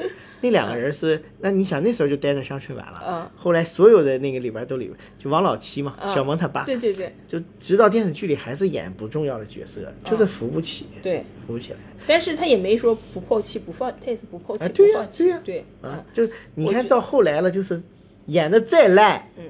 那两个人是，那你想那时候就待在上春晚了。嗯。后来所有的那个里边都里边，就王老七嘛，嗯。小萌他爸，对对对。就直到电视剧里还是演不重要的角色，就是扶不起，对，扶不起来。但是他也没说不抛弃不放，他也是不抛弃啊，对呀、不放弃对呀、，对，啊嗯，，就你看到后来了，就是演的再烂，嗯，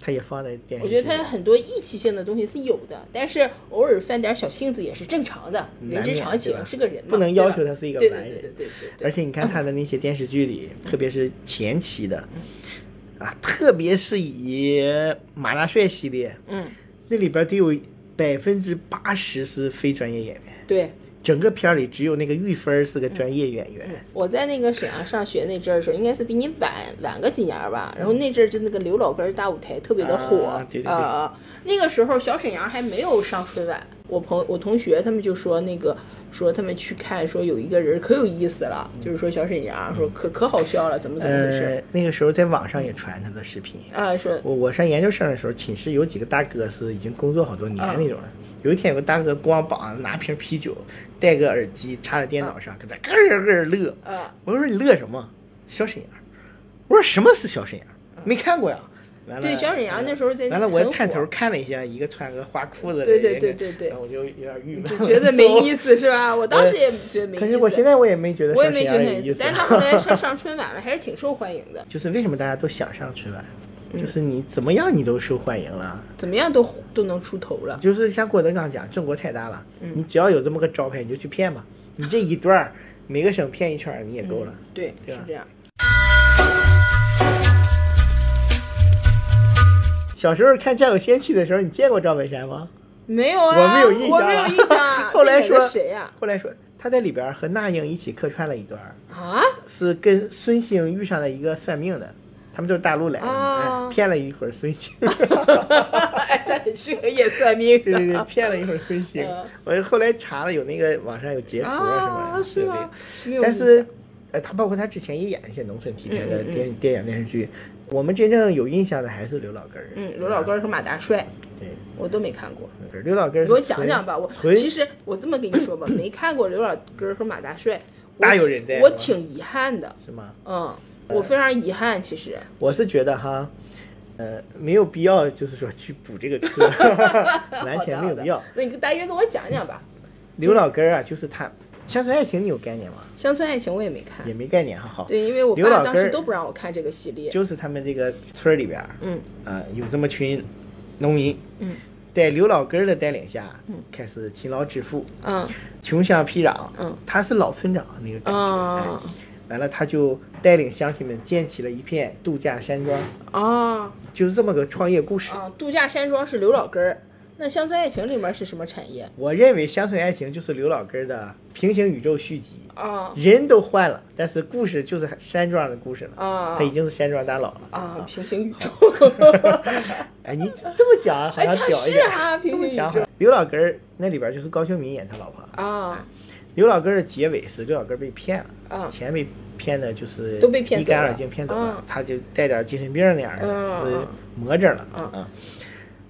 他也放在电视我。觉得他很多义气性的东西是有的，但是偶尔犯点小性子也是正常的，人之常情，是个人嘛，不能要求他是一个对完人。对对对对对对，而且你看他的那些电视剧里，特别是前期的，啊，特别是以马大帅系列，嗯，那里边得有百分之八十是非专业演员，对。整个片儿里只有那个玉芬儿是个专业演员。我在那个沈阳上学那阵儿的时候，应该是比你晚晚个几年吧。然后那阵儿就那个刘老根儿大舞台特别的火啊对对对啊那个时候小沈阳还没有上春晚，我朋我同学他们就说那个说他们去看，说有一个人可有意思了，就是说小沈阳说可可好笑了，怎么怎么回事呃，那个时候在网上也传他的视频。啊？说我我上研究生的时候，寝室有几个大哥是已经工作好多年啊那种的。有一天有个大哥光膀子拿瓶啤酒，戴个耳机插在电脑上，搁那咯咯咯乐。啊我说你乐什么？小沈阳。我说什么是小沈阳？没看过呀。完了，对小沈阳那时候在完了，我探头看了一下，一个穿个花裤子的，对对对对对我就有点郁闷，就觉得没意思是吧？我当时也觉得没意思，可是我现在我也没觉得，我也没觉得很有意意思，但是他后来上 上春晚了，还是挺受欢迎的，就是为什么大家都想上春晚？嗯就是你怎么样你都受欢迎了。怎么样都都能出头了。就是像郭德纲讲，中国太大了，嗯你只要有这么个招牌，你就去骗吧。你这一段儿每个省骗一圈儿，你也够了。对，对是这样。小时候看《家有仙妻》的时候，你见过赵本山吗？没有啊，我没有印象我没有印象啊。后来说谁呀？后来说他在里边和那英一起客串了一段，啊？是跟孙兴遇上了一个算命的，他们就是大陆来的，骗了一会儿孙兴。哎，他很适合演算命对对对，的。骗了一会儿孙兴嗯。我后来查了，有那个网上有截图啊什么啊，的。但是象，呃，他包括他之前也演一些农村题材的嗯嗯嗯电电影电视剧。我们真正有印象的还是刘老根儿。嗯，刘老根儿和马大帅对，我都没看过。刘老根儿给我讲讲吧，我其实我这么跟你说吧，没看过刘老根儿和马大帅，我大有人在我挺遗憾的，是吗？嗯，我非常遗憾，其实。我是觉得哈，呃，没有必要，就是说去补这个课，完全没有必要。那你大约给我讲讲吧，刘老根儿啊，就是他《乡村爱情》，你有概念吗？《乡村爱情》我也没看也，没概念哈。好，对，因为我爸当时都不让我看这个系列。就是他们这个村儿里边儿，嗯啊，有这么群农民，嗯在刘老根儿的带领下，嗯开始勤劳致富，嗯穷乡僻壤。嗯他是老村长那个感觉。完了，他就带领乡亲们建起了一片度假山庄，啊就是这么个创业故事。啊！度假山庄是刘老根儿，那《乡村爱情》里面是什么产业我认为《乡村爱情》就是刘老根儿的平行宇宙续集，啊人都换了，但是故事就是山庄的故事了。啊他已经是山庄大佬了。啊！平行宇宙，哎，你这么讲好像哎他是屌一点。啊平行讲刘老根儿那里边就是高秀敏演他老婆。啊刘老根儿的结尾是刘老根儿被骗了，啊钱被骗的就是都被骗一干二净骗走了嗯，他就带点精神病那样的，嗯就是嗯魔怔了嗯。啊。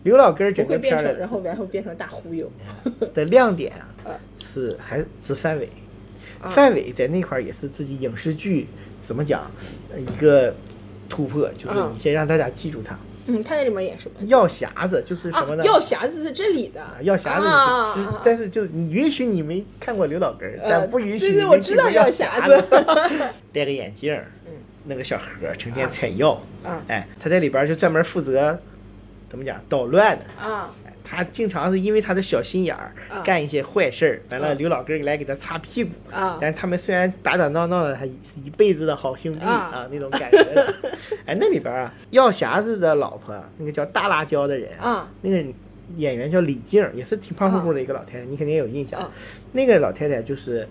刘老根儿整个片儿的然后然后变成大忽悠。的亮点啊啊，是还是范伟，啊范伟在那块儿也是自己影视剧怎么讲呃一个突破，就是嗯。你先让大家记住他。嗯，他在里面演什么？药匣子就是什啊么，呢？药匣子是这里的啊，药匣子但是就你允许你没看过刘老根儿，呃但不允许对对你我知道药药匣子子，戴个眼镜儿，嗯那个小盒儿成天采药，啊哎，他在里边就专门负责怎么讲捣乱的。啊哎他经常是因为他的小心眼儿啊干一些坏事儿，完了嗯刘老根儿来给他擦屁股。啊但是他们虽然打打闹闹的，还是一辈子的好兄弟啊啊，那种感觉。的。哎，那里边啊，药匣子的老婆，那个叫大辣椒的人啊，那个演员叫李静，也是挺胖乎乎的一个老太太，你肯定有印象。啊那个老太太就是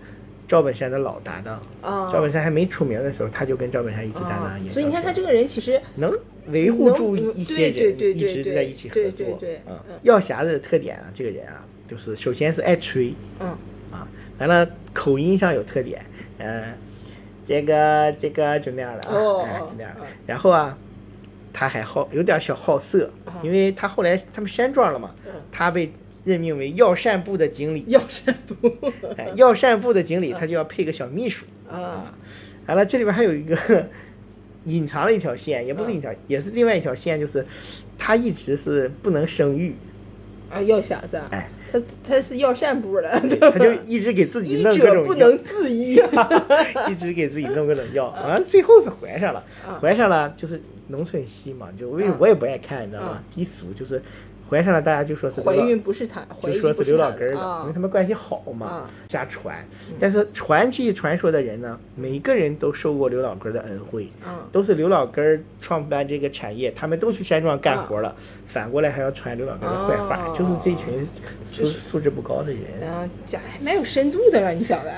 赵本山的老搭档。啊赵本山还没出名的时候，他就跟赵本山一起搭档演。啊所以你看他这个人其实能维护住一些人，一直在一起合对作。对对嗯嗯，药匣子的特点啊，这个人啊，就是首先是爱吹嗯啊，完了口音上有特点，呃，这个这个就那样了啊，哦哎，就那样哦。然后啊，他还好有点小好色，因为他后来他们山庄了嘛，嗯他被任命为药膳部的经理。药膳部。哎，药膳部的经理他就要配个小秘书。啊，完了，这里边还有一个 隐藏了一条线，也不是隐藏，也是另外一条线，就是他一直是不能生育，啊，药匣子，哎，他他是药膳部的，他就 一直给自己弄各种药。不能自医。啊一直给自己弄各种药，好像最后是怀上了。啊，怀上了就是农村戏嘛，就我也啊我也不爱看，你知道吗？啊？低俗就是怀上了，大家就说是怀孕不是他，怀孕就说是刘老根儿的，啊因为他们关系好嘛啊，瞎传。但是传这些传说的人呢，每一个人都受过刘老根儿的恩惠，嗯都是刘老根儿创办这个产业，他们都去山庄干活啊了，反过来还要传刘老根儿的坏话，哦就是这群素素质不高的人。嗯，讲还蛮有深度的了，你讲的。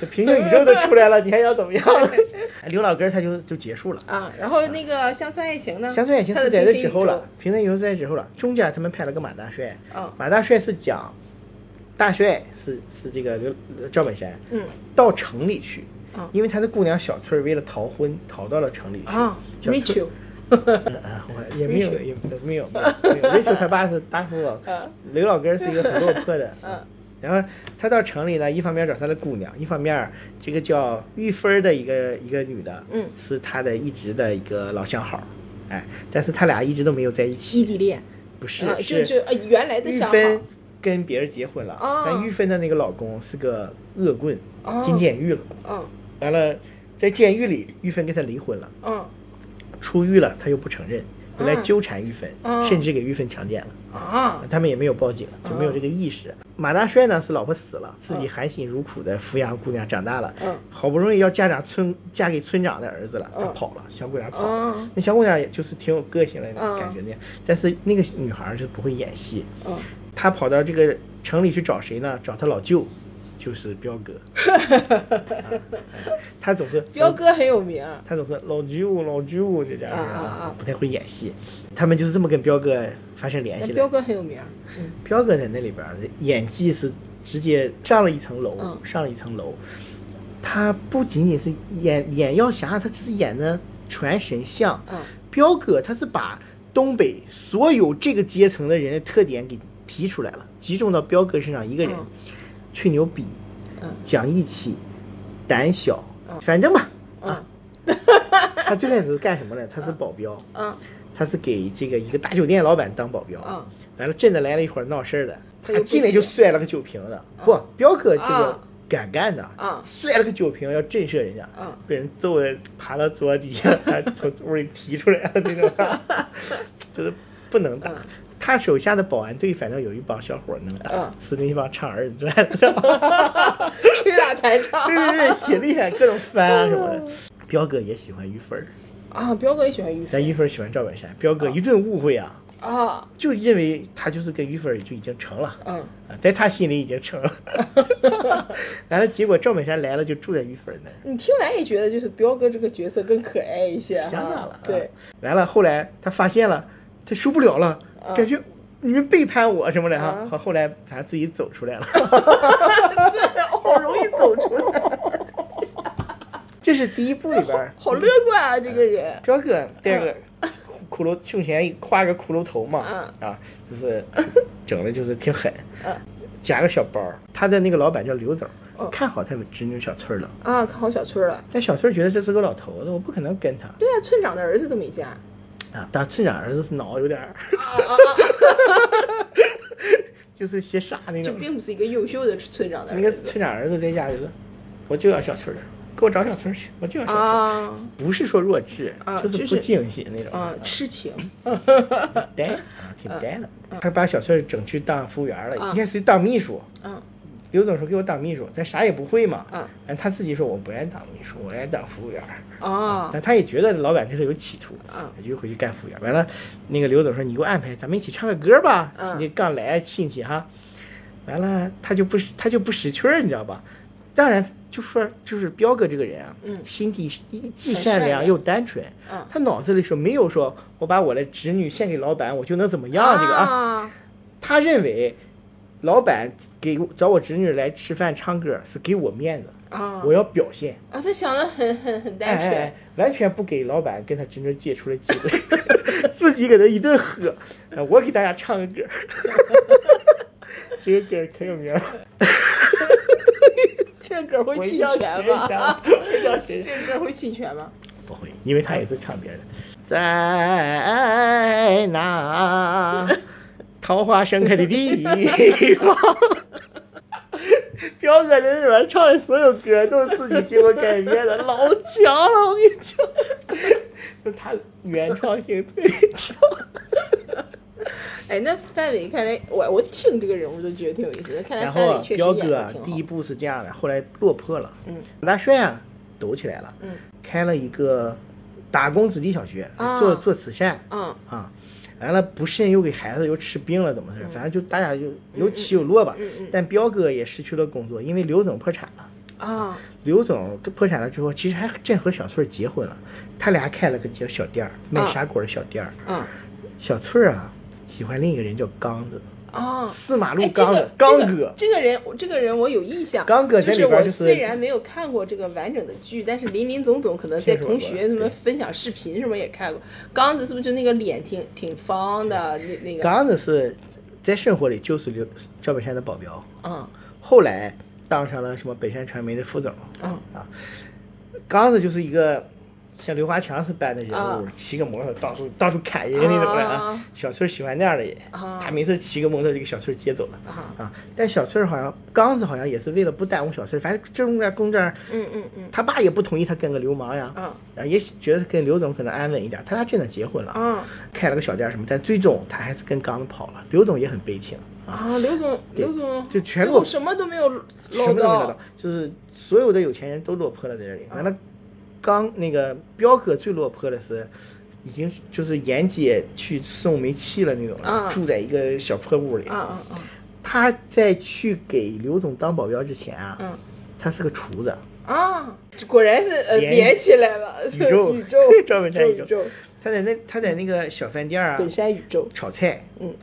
这 平行宇宙都出来了，你还想怎么样？刘老根儿他就就结束了。啊，然后那个乡村爱情呢？乡村爱情是在这之后了，平行宇宙是在之后了。中间他们拍了个马大帅，啊马大帅是讲大帅是是这个刘赵本山，嗯到城里去，啊因为他的姑娘小翠儿为了逃婚逃到了城里去。啊小翠呃我也没有也没有没有没有，Rachel 他爸是大富翁 嗯，刘老根儿是一个很落魄的。嗯然后他到城里呢，一方面找他的姑娘，一方面这个叫玉芬儿的一个一个女的，嗯。是他的一直的一个老相好，哎，但是他俩一直都没有在一起，异地恋，不是啊，就是就呃原来的相玉芬好，跟别人结婚了，哦。但玉芬的那个老公是个恶棍，哦。进监狱了，嗯完了在监狱里，玉芬跟他离婚了，嗯出狱了他又不承认，回来嗯纠缠玉芬，嗯甚至给玉芬强奸了。啊。他们也没有报警，就没有这个意识。马大帅呢是老婆死了，自己含辛茹苦的抚养姑娘长大了，嗯。好不容易要嫁长村嫁给村长的儿子了，他嗯跑了，小姑娘跑了。嗯。那小姑娘也就是挺有个性的嗯感觉那样，但是那个女孩是不会演戏，嗯。她跑到这个城里去找谁呢？找她老舅，就是彪哥。啊他总是彪哥很有名，他总是老舅老舅就这样啊啊啊不太会演戏。他们就是这么跟彪哥发生联系的。彪哥很有名，嗯彪哥在那里边儿演技是直接上了一层楼，嗯上了一层楼。他不仅仅是演演药侠，他只是演的传神像。嗯彪哥他是把东北所有这个阶层的人的特点给提出来了，集中到彪哥身上一个人，嗯吹牛逼，嗯。讲义气，胆小，嗯。反正吧，嗯。他最开始是干什么呢？他是保镖，嗯。他是给这个一个大酒店老板当保镖。嗯。完了，真的来了一伙闹事儿的，他他进来就摔了个酒瓶子。不，彪哥这个啊敢干的，啊摔了个酒瓶要震慑人家，啊被人揍的爬到桌底下，还从屋里提出来了那种，就是不能打嗯。他手下的保安队反正有一帮小伙儿能打嗯，是那帮唱二人转的，吹打弹唱。对对对，写厉害，各种翻啊什么的。彪哥也喜欢于芬儿，啊，彪哥也喜欢于但飞于芬儿喜欢赵本山，彪哥一顿误会啊，啊，就认为他就是跟于芬儿就已经成了。嗯。啊，在他心里已经成了。完了，结果赵本山来了，就住在于芬那儿，你听完也觉得就是彪哥这个角色更可爱一些哈，相当了。对。啊，完了，后来他发现了，他受不了了，啊感觉你们背叛我什么的哈啊。好，后来反正自己走出来了。好容易走出来，这是第一部里边儿，好乐观啊，这个人，彪哥戴个骷髅胸前一挎个骷髅头嘛，嗯。啊，就是整的就是挺狠，嗯。夹个小包儿。他的那个老板叫刘总哦，看好他们侄女小翠儿了，啊，看好小翠儿了，但小翠儿觉得这是个老头子，我不可能跟他。对啊，村长的儿子都没嫁，啊，当村长儿子是脑有点儿，就是些傻那种。这并不是一个优秀的村长的那个儿子村长儿子在家就是，我就要小翠儿，给我找小翠儿去，我就要小翠儿。啊不是说弱智，啊就是就是不惊喜那种。啊，痴情，呆啊，挺呆的。他把小翠儿整去当服务员了，啊一开始当秘书。嗯刘总说给我当秘书，但啥也不会嘛。嗯但他自己说我不愿意当秘书，我愿意当服务员。啊但他也觉得老板对他有企图，啊他就回去干服务员。完了，那个刘总说：“你给我安排，咱们一起唱个歌吧。嗯你刚来亲戚哈。”完了，他就不他就不识趣儿，你知道吧？当然，就说就是彪哥这个人啊，嗯心地既善良又单纯。嗯他脑子里说没有说我把我的侄女献给老板，我就能怎么样这个啊？啊他认为老板给找我侄女来吃饭唱歌是给我面子，啊我要表现，啊，他想的很很很单纯。哎哎哎，完全不给老板跟他侄女接触的机会，自己搁那一顿喝。呃我给大家唱个歌儿，这个歌可有名了，这歌会侵权吗？这歌会侵权吗？不会，因为他也是唱别人的。在那桃花盛开的地方，彪哥在这里面唱的所有歌都是自己经过改编的，老强了，我跟你讲，就他原创性特别强。哎，那范伟看来，我我听这个人物都觉得挺有意思的。看来然后啊范伟确实彪哥。第一部是这样的，后来落魄了，嗯马大帅啊抖起来了，嗯开了一个打工子弟小学，啊做做慈善。嗯啊，完了不慎又给孩子又吃病了，怎么回事？反正就大家就有起有落吧。但彪哥也失去了工作，因为刘总破产了。啊刘总破产了之后，其实还真和小翠儿结婚了，他俩开了个叫小店儿，卖啊砂锅的小店儿。嗯小翠儿啊，喜欢另一个人叫刚子，啊！四马路刚子，刚哥这个。人，这个人我有印象。刚哥在就是我虽然没有看过这个完整的剧，但是林林总总可能在同学什么分享视频什么也看过。刚子是不是就那个脸挺挺方的那那个？刚子是在生活里就是刘赵本山的保镖，嗯后来当上了什么北山传媒的副总。嗯啊，刚子就是一个像刘华强似般的人物，啊骑个摩托到处到处砍人那种的啊小翠儿喜欢那样的人，啊他每次骑个摩托就给小翠儿接走了。啊啊，但小翠儿好像刚子好像也是为了不耽误小翠儿，反正这种在公这儿，嗯嗯嗯他爸也不同意他跟个流氓呀，嗯然后也觉得跟刘总可能安稳一点，他俩真的结婚了，嗯开了个小店什么，但最终他还是跟刚子跑了。刘总也很悲情啊，啊！刘总刘总就全部什么都没有什捞到，，就是所有的有钱人都落魄了在这里。完了，刚那个彪哥最落魄的是，已经就是沿街去送煤气了那种了，啊住在一个小破屋里。他在去给刘总当保镖之前啊，嗯。他是个厨子，啊！果然是呃起来了，宇宙。宇宙专门占宇宙宇宙。他在那他在那个小饭店啊本山宇宙。炒菜，嗯。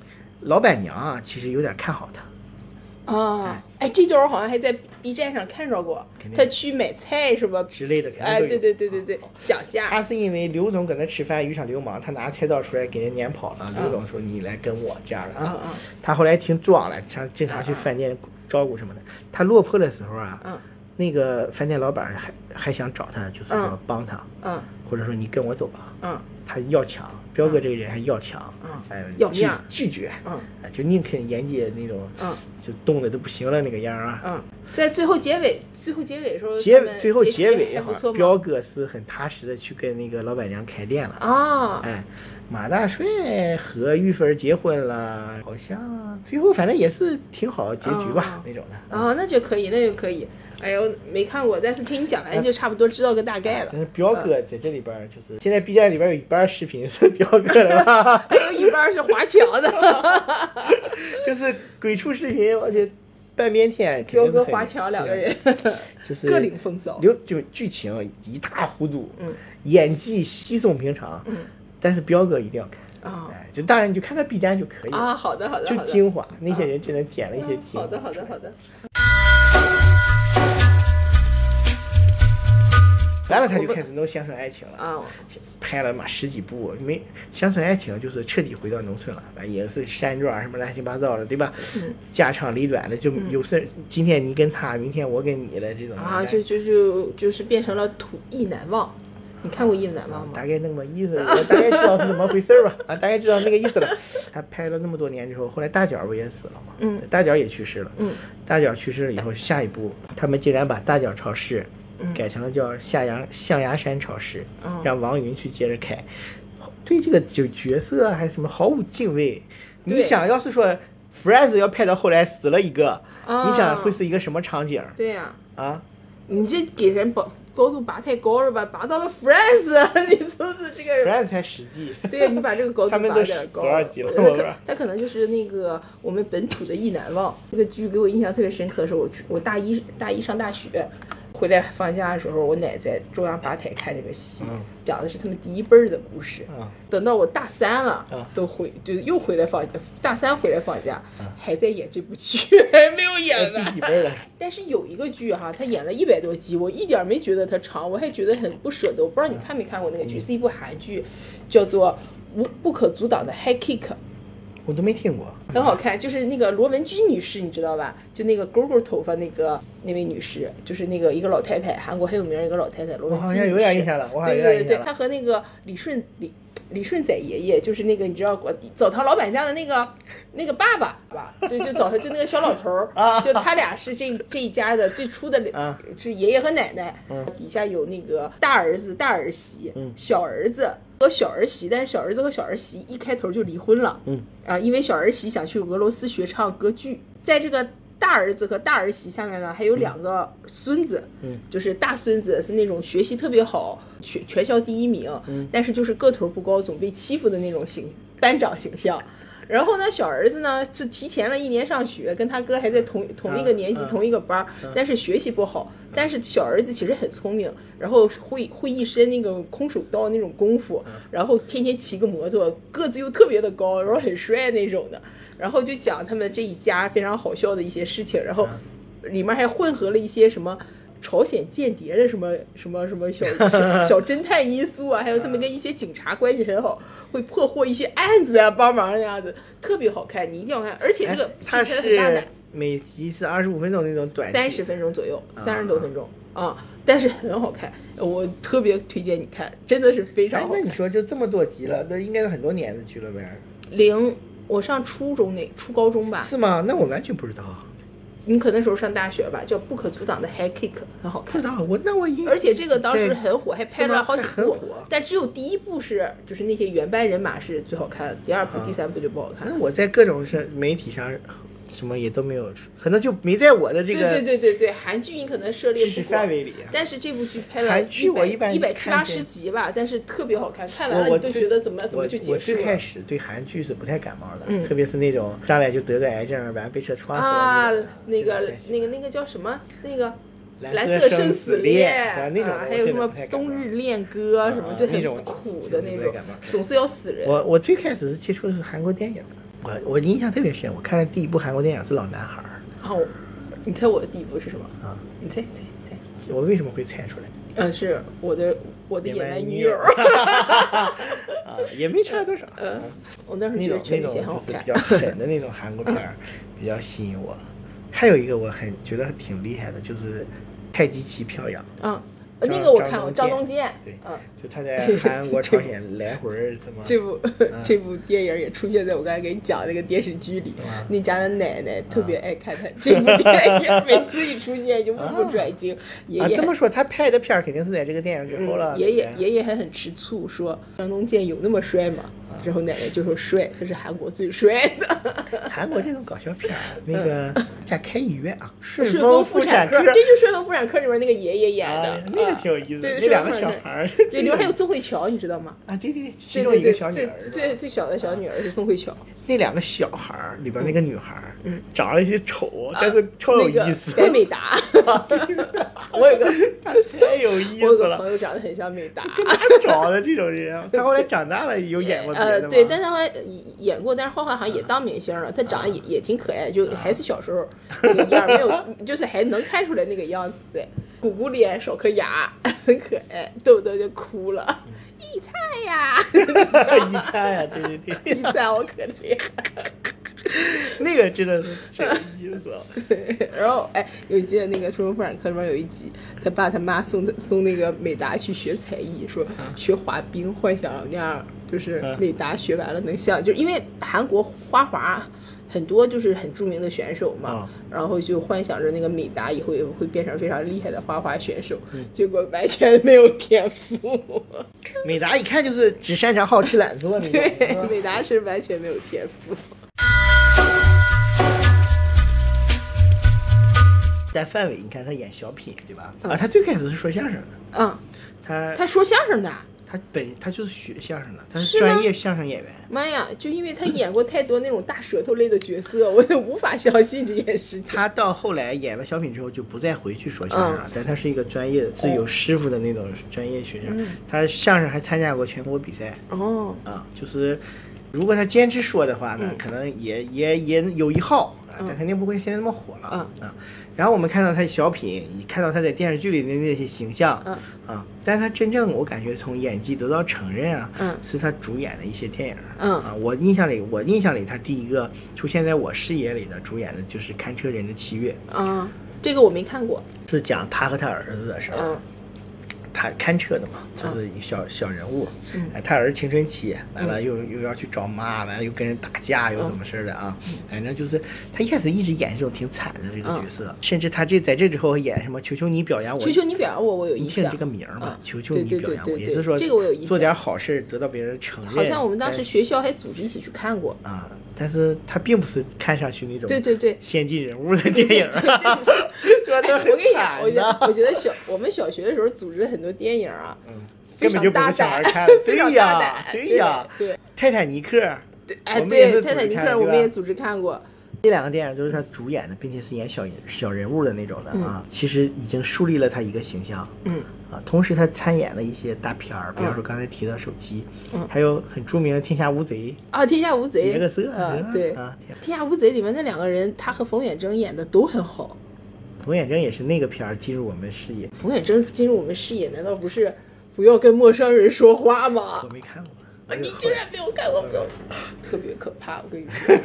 老板娘啊其实有点看好他。啊！哎，这段我好像还在 B 站上看着过他去买菜什么，之类的，哎，对对对对对，讲价他是因为刘总搁那吃饭遇上流氓，他拿菜刀出来给人撵跑了。嗯刘总说：“你来跟我这样的啊。嗯嗯他后来挺壮了，常经常去饭店照顾什么的。他落魄的时候啊，嗯那个饭店老板还还想找他，就是说嗯帮他，嗯或者说你跟我走吧。嗯他要强，彪哥这个人还要强，嗯哎，要面儿拒绝，嗯哎，就宁肯沿街那种，嗯就冻得都不行了那个样啊。嗯，在最后结尾最后结尾的时候，结最后结结尾彪哥是很踏实的去跟那个老板娘开店了。啊哎，马大帅和玉芬儿结婚了，好像最后反正也是挺好结局吧、哦那种的。啊，那就可以，那就可以。哎呦，没看过，但是听你讲完就差不多知道个大概了但。是彪哥在这里边儿就是现在 B 站里边儿有一半儿视频是彪哥的吧，还有一半是华强的，就是鬼畜视频，而且半边天彪哥华强两个人就是 各领风骚。刘就剧情一塌糊涂，嗯演技稀松平常，嗯但是彪哥一定要看，啊哎，就当然你就看看 B 站就可以了，啊，好的好的就好的。精华，那些人真的剪了一些精华。好的好的好的。完了他就开始弄乡村爱情了，啊，拍了嘛十几部，没乡村爱情就是彻底回到农村了，完也是山庄什么乱七八糟的，对吧？嗯家长里短的，就有事儿，今天你跟他，明天我跟你了这种啊，就就就就是变成了土意难忘。你看过《意难忘》吗大？概那么意思，我大概知道是怎么回事儿吧，啊，大概知道那个意思了。他拍了那么多年之后，后来大脚不也死了吗？嗯大脚也去世了。嗯大脚去世了以后，下一步他们竟然把大脚超市改成了叫下阳象牙山超市，嗯让王云去接着开。对这个角角色啊还是什么毫无敬畏。你想要是说 Friends 要拍到后来死了一个，啊你想会是一个什么场景对呀、啊？你这给人拔高度拔太高了吧？拔到了 Friends，你说是这个人。Friends 才十季，对呀，你把这个高度拔点高。多少级了他可能就是那个我们本土的意难忘。这个剧给我印象特别深刻的时候，我去我大一大一上大学，回来放假的时候，我奶在中央八台看这个戏，嗯讲的是他们第一辈儿的故事。啊等到我大三了，嗯都回就又回来放大三回来放假，嗯还在演这部剧，还没有演第完。几辈了？但是有一个剧哈，他演了一百多集，我一点儿没觉得它长，我还觉得很不舍得。我不知道你看没看过那个剧，是一部韩剧，叫做《无不可阻挡的 High Kick》。我都没听过。很好看，就是那个罗文君女士，你知道吧？就那个勾勾头发那个那位女士，就是那个一个老太太，韩国很有名儿一个老太太，罗文君女士。我好像有点印象了我好像对对对对，有点印象了她和那个李顺李李顺仔爷爷，就是那个你知道我澡堂老板家的那个 那个爸爸吧？对，就早上就那个小老头儿，啊就他俩是这这一家的最初的啊是爷爷和奶奶，嗯底下有那个大儿子、大儿媳、嗯小儿子和小儿媳，但是小儿子和小儿媳一开头就离婚了，嗯。啊，因为小儿媳想去俄罗斯学唱歌剧，在这个大儿子和大儿媳下面呢，还有两个孙子，嗯。就是大孙子是那种学习特别好，全全校第一名，嗯。但是就是个头不高，总被欺负的那种形班长形象。然后呢，小儿子呢是提前了一年上学，跟他哥还在同同一个年级、嗯同一个班儿，但是学习不好。但是小儿子其实很聪明，然后会会一身那个空手道那种功夫，然后天天骑个摩托，个子又特别的高，然后很帅那种的。然后就讲他们这一家非常好笑的一些事情，然后里面还混合了一些什么。朝鲜间谍的什么什么什么小小小侦探因素啊，还有他们跟一些警察关系很好，会破获一些案子啊，帮忙那样子，特别好看，你一定要看。而且这个哎它是，每集是二十五分钟那种短剧，三十分钟左右，三十多分钟啊，但是很好看，我特别推荐你看，真的是非常哎，好看。那你说就这么多集了，那应该是很多年的剧了呗？零，我上初中那初高中吧，是吗？那我完全不知道，你可能时候上大学吧，叫《不可阻挡的 High Kick》，很好看。不知道我那我而且这个当时很火，还拍了好几部。但只有第一部是就是那些原班人马是最好看的，第二部、啊。第三部就不好看那。我在各种是媒体上什么也都没有，可能就没在我的这个对对对对对，韩剧你可能涉猎知识不范围里啊。但是这部剧拍了韩剧我一般一百七八十集吧，但是特别好看，看完了我我最觉得怎么怎么就结束我最开始对韩剧是不太感冒的，嗯特别是那种上来就得个癌症，完了被车撞死了啊那个那个那个叫什么那个。蓝蓝色色生死死恋啊还有什么冬日恋歌啊什么，就很那种苦的那种总是要死人。我我最开始是接触的是韩国电影，我我印象特别深，我看的第一部韩国电影是《老男孩儿哦，你猜我的第一部是什么？》啊，你猜猜猜？我为什么会猜出来？嗯，是我的我的野蛮女友。啊，也没差多少。嗯，我当时候觉得就是比。较 狠的那种韩国片儿，比较吸引我。还有一个我很觉得挺厉害的，就是《太极旗飘扬》。嗯，呃那个我看过，张东健。对嗯，就他在韩国、朝鲜来回儿什么。这部 这部电影也出现在我刚才给你讲的那个电视剧里那。家的奶奶特别爱看他这部电影，每次一出现就 目不转睛。爷啊，爷还这么说，他拍的片儿肯定是在这个电影之后了。嗯爷爷爷爷还很吃醋，说张东健有那么帅吗？之后奶奶就说帅，他是韩国最帅的。韩国这种搞笑片儿，那个家开医院啊，顺顺丰丰妇，产科这就顺丰妇产科里面那个爷爷演的挺有意思的。对，那两个小孩儿，对，里面还有宋慧乔，你知道吗？啊，对对对，其中一个小女儿最最最小的小女儿是宋慧乔，那两个小孩儿里边那个女孩儿，嗯，长得有些丑，但是超有意思。白美达。我有个 太有意思了我有个朋。友长得很像美达。哪找的这种人啊？他后来 长大了有演过别呃，的吗？对，但他后来演过，但是后来好像也当明星了。他长得也也挺可爱，就还是小时候那个样儿，没有，就是还能看出来那个样子在，鼓鼓脸，少颗牙，很 可爱，豆豆就哭了。一菜呀，一菜呀，对对对，一菜好可怜。那个真的是挺有意思啊。然后哎，有记得那个《顺丰妇产科》里面有一集，他爸他妈送他送那个美达去学才艺，说学滑冰，幻想那样就是嗯美达学完了能像，就因为韩国花滑很多就是很著名的选手嘛，然后就幻想着那个美达以后也会变成非常厉害的花滑选手，结果完全没有天赋。美达一看就是只擅长好吃懒做那种。对，美达是完全没有天赋。但范伟，你看他演小品对吧？嗯啊，他最开始是说相声的，嗯，他他说相声的，他本他就是学相声的，他是专业相声演员。妈呀！就因为他演过太多那种大舌头类的角色，我也无法相信这件事情。他到后来演了小品之后，就不再回去说相声了，嗯但他是一个专业的，是有师傅的那种专业学生。他相声还参加过全国比赛哦，啊，就是如果他坚持说的话呢，嗯。可能也也也有一号啊，他肯定不会现在那么火了、嗯。啊。然后我们看到他小品，看到他在电视剧里的那些形象，嗯。啊，但是他真正我感觉从演技得到承认啊，嗯。是他主演的一些电影，嗯。啊，我印象里，我印象里他第一个出现在我视野里的主演的就是《看车人的七月。啊，这个我没看过。》，是讲他和他儿子的事儿。嗯他看车的嘛，就是一小小人物，他儿子青春期，完了又又要去找妈，完了又跟人打架，又怎么事儿的啊？嗯反正就是他一开始一直演这种挺惨的这个角色，甚至他这在这之后演什么“求求你表扬我”，求求你表扬我，我有印象这。个名儿嘛嗯，求求对对你表扬我，对对对也是说这个我有印象做点好事得到别人承认。好像我们当时学校还组织一起去看过。啊，但是他并不是看上去那种对对对先进人物的电影啊，说的很我跟你讲，惨我觉得的我觉得小我们小学的时候组织很多电影啊，非根本就不常大胆是小孩看的，非常对呀大胆，对呀，对泰坦尼克，对，哎，对，泰坦尼克我们也组织看过。这两个电影都是他主演的，并且是演小小人物的那种的啊，嗯其实已经树立了他一个形象。嗯啊，同时他参演了一些大片儿，比方说刚才提到《手机》，嗯还有很著名的《天下无贼啊，天下无》，贼，杰克色，啊，对，啊，天下无贼里面那两个人，他和冯远征演的都很好。冯远征也是那个片儿进入我们视野，冯远征进入我们视野，难道不是不要跟陌生人说话吗我？没看过。啊你竟然没有看过，不要，特别可怕，我跟你说。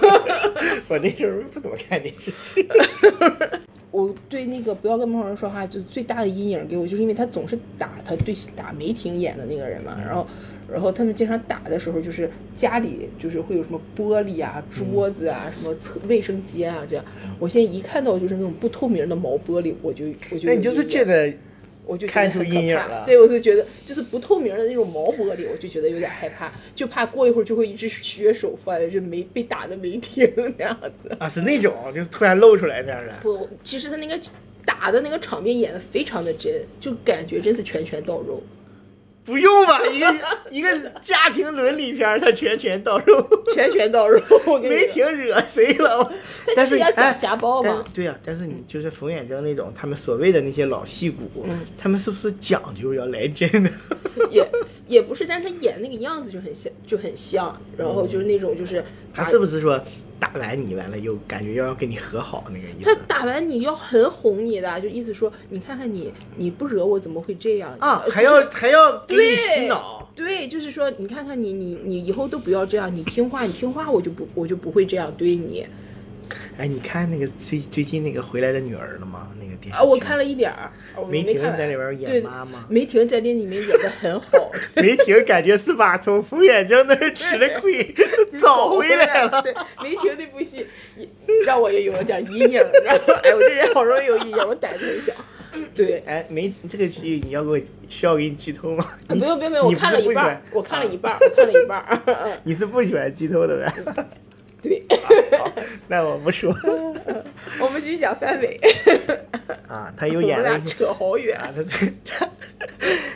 我那时候不怎么看电视剧。我对那个不要跟陌生人说话，就最大的阴影给我，就是因为他总是打他对打梅婷演的那个人嘛，然后然后他们经常打的时候，就是家里就是会有什么玻璃啊、桌子啊、什么厕卫生间啊这样。我现在一看到就是那种不透明的毛玻璃，我就我就那你就是觉得我就看出阴影了对，我就觉得就是不透明的那种毛玻璃，我就觉得有点害怕，就怕过一会儿就会一只血手放在就没被打的没停那样子。啊，是那种就是突然露出来那样的。不，其实他那个打的那个场面演的非常的真，就感觉真是拳拳到肉。不用吧，一个一个家庭伦理片，他拳拳到肉，拳拳到肉，我跟你没说挺惹谁了。但是要家哎家暴嘛对呀、但是你就是冯远征那种，他们所谓的那些老戏骨，嗯他们是不是讲究要来真的？也也不是，但是他演那个样子就很像，就很像，然后就是那种就是他是不是说打完你完了又感觉要跟你和好那个意思他？打完你要很哄你的，就意思说你看看你你不惹我怎么会这样啊，呃还要就是还要给你对洗脑。对，就是说，你看看你，你你以后都不要这样，你听话，你听话，我就不我就不会这样对你哎，你看那个最最近那个回来的女儿了吗？那个电视啊。我看了一点儿，梅婷在里边演妈妈梅婷在那里面演的很好，梅婷感觉是把从冯远征那儿吃的亏找回来了。对，梅婷那部戏也让我也有了点阴影，然后哎，我这人好容易有阴影，我胆子很小。对，哎，梅这个剧你要给我需要给你剧透吗？啊不用不用不用，我看了一半我看了一半儿，我看了一半 你是不喜欢剧透的呗？对，好 那我不说 我们继续讲范伟，啊，他又我们俩演了扯好远。啊，他他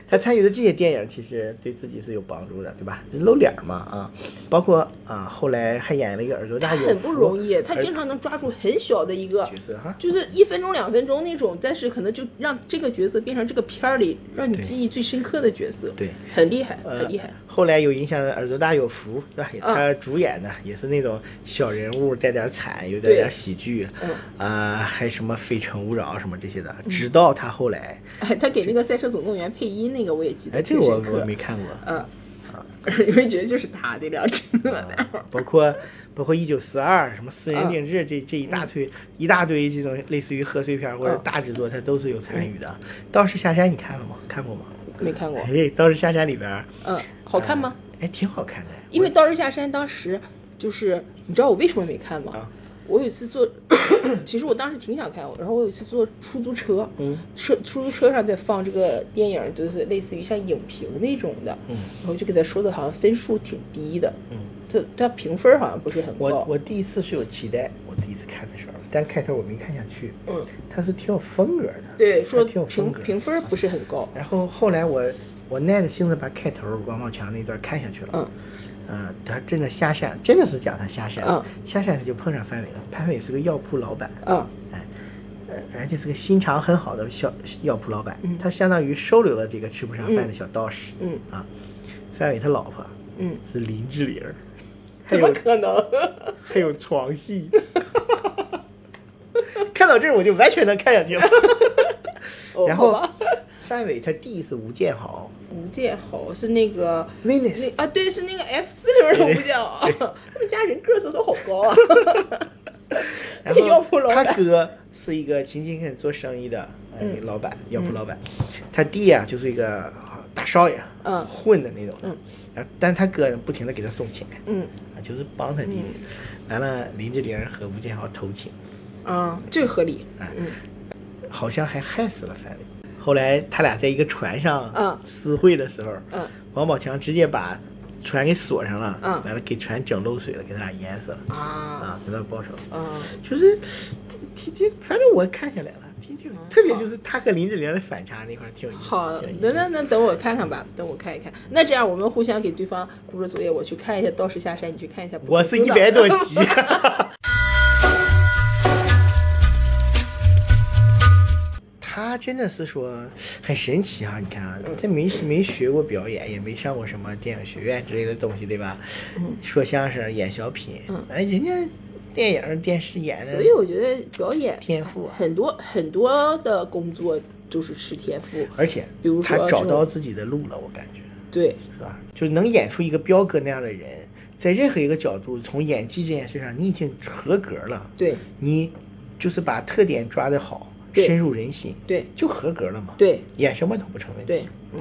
他参与的这些电影其实对自己是有帮助的，对吧？就露脸嘛啊，包括啊后来还演了一个耳朵大有他很不容易，他经常能抓住很小的一个角色哈。就是一分钟、两分钟那种，但是可能就让这个角色变成这个片儿里让你记忆最深刻的角色，对，很厉害，呃很厉害。后来有影响的《耳朵大有福》，是吧？他主演的也是那种小人物，带点惨，有点点喜剧，嗯啊、还什么《非诚勿扰》什么这些的。直到他后来，哎，他给那个《赛车总动员》配音那个我也记得哎，这个我我没看过。嗯，因为觉得就是他那辆车那会儿。包括包括一九四二什么私人嗯定制这这一大堆一大堆这种类似于贺岁片或者嗯大制作，他都是有参与的。道士下山你看了吗？看过吗？没看过，哎，道士下山里边，嗯，好看吗？哎，挺好看的。因为《道士下山》当时就是，你知道我为什么没看吗？啊。我有一次坐，其实我当时挺想看，然后我有一次坐出租车，嗯，车出租车上在放这个电影，就是类似于像影评那种的，嗯，然后就给他说的好像分数挺低的，嗯，他他评分好像不是很高，我第一次是有期待，我第一次看的时候，但开头我没看下去。嗯，他是挺有风格的。对，说还挺有风格评评分不是很高，然后后来我我耐着性子把开头王宝强那段看下去了。嗯嗯，他真的下山，真的是讲他下山，嗯下山他就碰上范伟了。范伟是个药铺老板，嗯哎，呃，而且是个心肠很好的小药铺老板，嗯他相当于收留了这个吃不上饭的小道士。嗯啊，范伟他老婆嗯，是林志玲，还怎么有可能？还有床戏。看到这儿我就完全能看下去了。哦然后范伟他弟是吴建豪吴建豪是那个，Venus 啊，对，是那个 F 四里面的吴建豪，他们家人个子都好高啊。然药后他哥是一个勤勤恳恳做生意的哎嗯老板，药铺老板。他弟啊就是一个大少爷，嗯混的那种的嗯。然后但他哥不停的给他送钱，嗯啊，就是帮他弟弟。完了，林志玲和吴建豪偷情，啊，这个合理。哎嗯好像还害死了范伟。后来他俩在一个船上嗯私会的时候，嗯王宝强直接把船给锁上了，嗯完了给船整漏水了，给他俩淹死了，啊啊，给他报仇。啊就是挺挺，反正我看下来了，挺挺，特别就是他和林志玲的反差那块儿挺有意思。好，那那那等我看看吧，等我看一看。那这样我们互相给对方布置作业，我去看一下《道士下山》，你去看一下。我是一百多集。他真的是说很神奇啊！你看啊，这没没学过表演，也没上过什么电影学院之类的东西，对吧？嗯说相声、演小品，嗯哎，人家电影、电视演的，所以我觉得表演天赋啊很多很多的工作就是吃天赋，而且比如说他找到自己的路了，我感觉。对，是吧？就是能演出一个彪哥那样的人，在任何一个角度，从演技这件事上，你已经合格了。对你就是把特点抓得好，对深入人心，对就合格了嘛。对演什么都不成问题。对，嗯。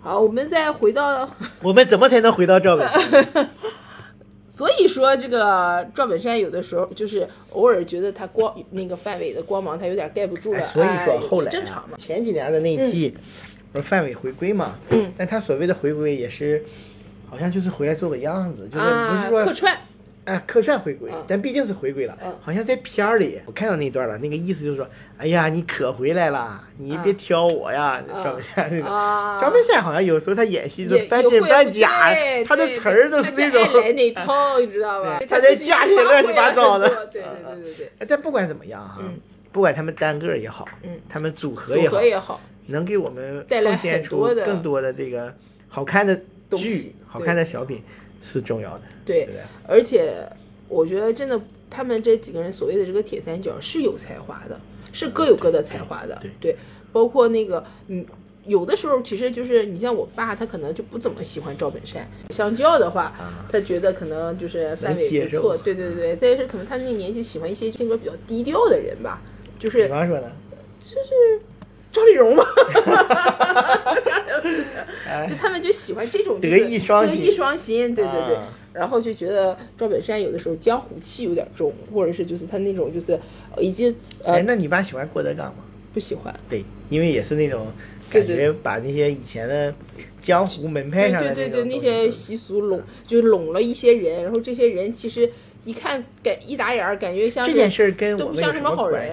好，我们再回到，我们怎么才能回到赵本山？所以说这个赵本山有的时候就是偶尔觉得他光那个范伟的光芒他有点盖不住了，哎所以说后来、啊、正常嘛。前几年的那一季，不是范伟回归嘛？嗯但他所谓的回归也是，好像就是回来做个样子，就是不啊是，说客串，哎，客串回归嗯，但毕竟是回归了嗯。好像在片儿里，我看到那段了，那个意思就是说，哎呀，你可回来了，你别挑我呀，赵本山那种。啊赵本山好像有时候他演戏就半真半假，他的词儿都是那种。爱来那套，你知道吧？他在家里乱七八糟的对对对对对，但不管怎么样哈嗯，不管他们单个儿也好，嗯他们组合也好，也好，能给我们带来奉献出更多的这个好看的剧、好看的小品是重要的。对对而且我觉得真的，他们这几个人所谓的这个铁三角是有才华的，是各有各的才华的。对对，包括那个嗯。有的时候其实就是你像我爸，他可能就不怎么喜欢赵本山。相较的话，啊他觉得可能就是范伟不错，对对对。再是可能他那个年纪喜欢一些性格比较低调的人吧，就是比方说呢，就是赵丽蓉嘛，哎。就他们就喜欢这种就德是艺双馨德艺双馨，对对对。啊。然后就觉得赵本山有的时候江湖气有点重，或者是就是他那种就是呃已经呃哎，那你爸喜欢郭德纲吗？不喜欢，对，因为也是那种感觉把那些以前的江湖门派对上的对对对，那些习俗拢就拢了一些人，然后这些人其实一看感一打眼儿感觉像这件事儿跟都不像什么好人？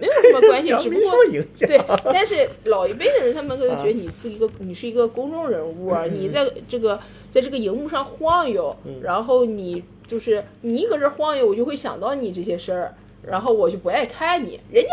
没有什么关系，只不过对，但是老一辈的人，他们可能觉得啊你是一个，你是一个公众人物啊，你在这个在这个荧幕上晃悠，嗯。然后你就是你搁这晃悠，我就会想到你这些事儿，然后我就不爱看你，人家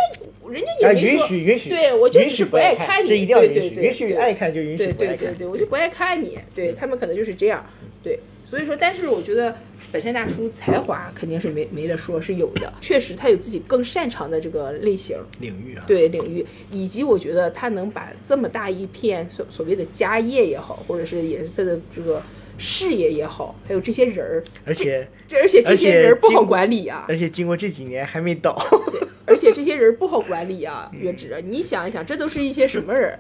人家也啊，允没说，许允许，对我就只是不爱看，你对，对对对允许爱看就允许。对对对，我就不爱看你，对他们可能就是这样，对，所以说，但是我觉得本山大叔才华肯定是没没得说，是有的，确实他有自己更擅长的这个类型，领域啊，对领域，以及我觉得他能把这么大一片所所谓的家业也好，或者是也是他的这个事业也好，还有这些人儿，而且这而且这些人儿不好管理啊，而且经过这几年还没倒，对，而且这些人不好管理啊，嗯月指，你想一想，这都是一些什么人儿？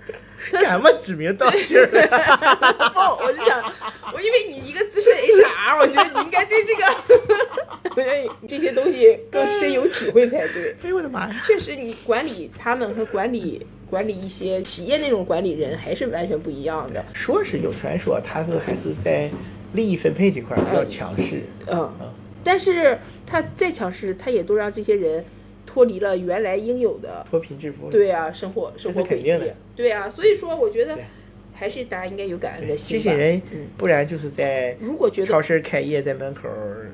他 干嘛指名道姓？不，我就想，我因为你一个资深 HR，我觉得你应该对这个，我觉得这些东西更深有体会才对。哎呦我的妈呀！确实，你管理他们和管理管理一些企业那种管理人还是完全不一样的。说是有传说，他是还是在利益分配这块儿比较强势。嗯，但是他再强势，他也都让这些人脱离了原来应有的脱贫致富。对啊，生活生活轨迹。对啊，所以说我觉得还是大家应该有感恩的心。这些人嗯，不然就是在如果觉得超市开业，在门口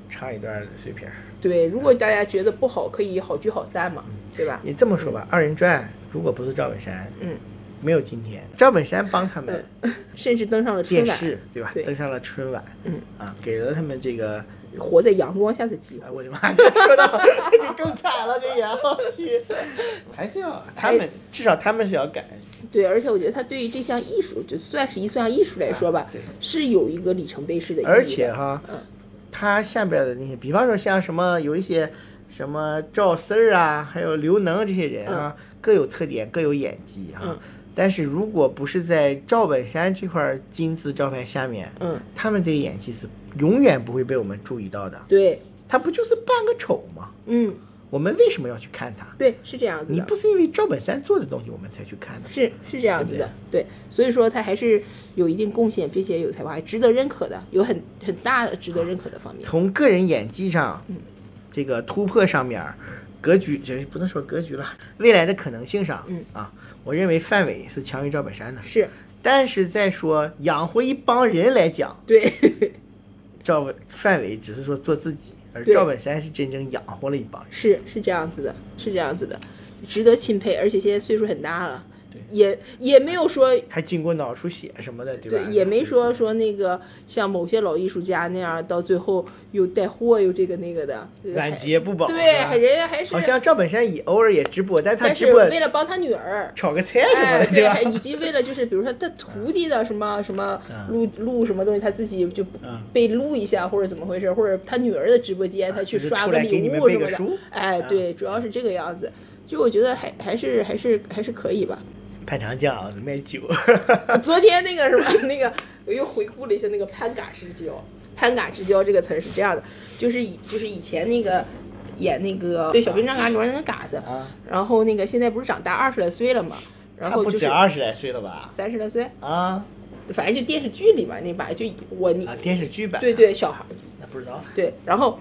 唱一段碎片儿。对，如果大家觉得不好，可以好聚好散嘛，对吧？你这么说吧，二人转如果不是赵本山，嗯，没有今天。赵本山帮他们 甚至登上了春晚，电视，对吧？对登上了春晚，嗯啊，给了他们这个。活在阳光下的机会。哎我的妈！说到 你更惨了，这个我去，还是要他们至少他们是要改。对，而且我觉得他对于这项艺术，就算是一项艺术来说吧，对是有一个里程碑式的意义的。而且哈嗯，他下边的那些，比方说像什么有一些什么赵四儿啊，还有刘能这些人啊，各有特点，各有演技啊。嗯但是如果不是在赵本山这块金字招牌下面，嗯，他们这个演技是永远不会被我们注意到的。对，他不就是扮个丑吗？嗯，我们为什么要去看他？对，是这样子的。你不是因为赵本山做的东西我们才去看的。是是这样子的，对，所以说他还是有一定贡献，并且有才华，还值得认可的，有很很大的值得认可的方面。从个人演技上，嗯这个突破上面，格局这不能说格局了，未来的可能性上，嗯啊，我认为范伟是强于赵本山的。是但是再说养活一帮人来讲，对，赵本范伟只是说做自己，而赵本山是真正养活了一帮人。是是这样子的，是这样子的，值得钦佩，而且现在岁数很大了，对也也没有说还经过脑出血什么的，对吧？对，也没说说那个像某些老艺术家那样，到最后又带货又这个那个的，晚节不保。对，还人家还是好像赵本山也偶尔也直播，但是他直播为了帮他女儿。炒个菜什么哎，的，对，吧还？以及为了就是比如说他徒弟的什么什么嗯录录什么东西，他自己就嗯被录一下或者怎么回事，或者他女儿的直播间他去刷个礼物什么的哎，啊对，主要是这个样子。就我觉得还还是还是还是可以吧。潘长江卖酒，昨天那个什么那个，我又回顾了一下那个潘嘎之交。潘嘎之交这个词儿是这样的，就是以就是以前那个演那个对小兵张嘎里面那个嘎子，啊然后那个现在不是长大二十来岁了嘛，然后就是二十来岁了吧？三十来岁，啊反正就电视剧里面那版就我你啊，电视剧版。对，对小孩儿那不知道。对，然后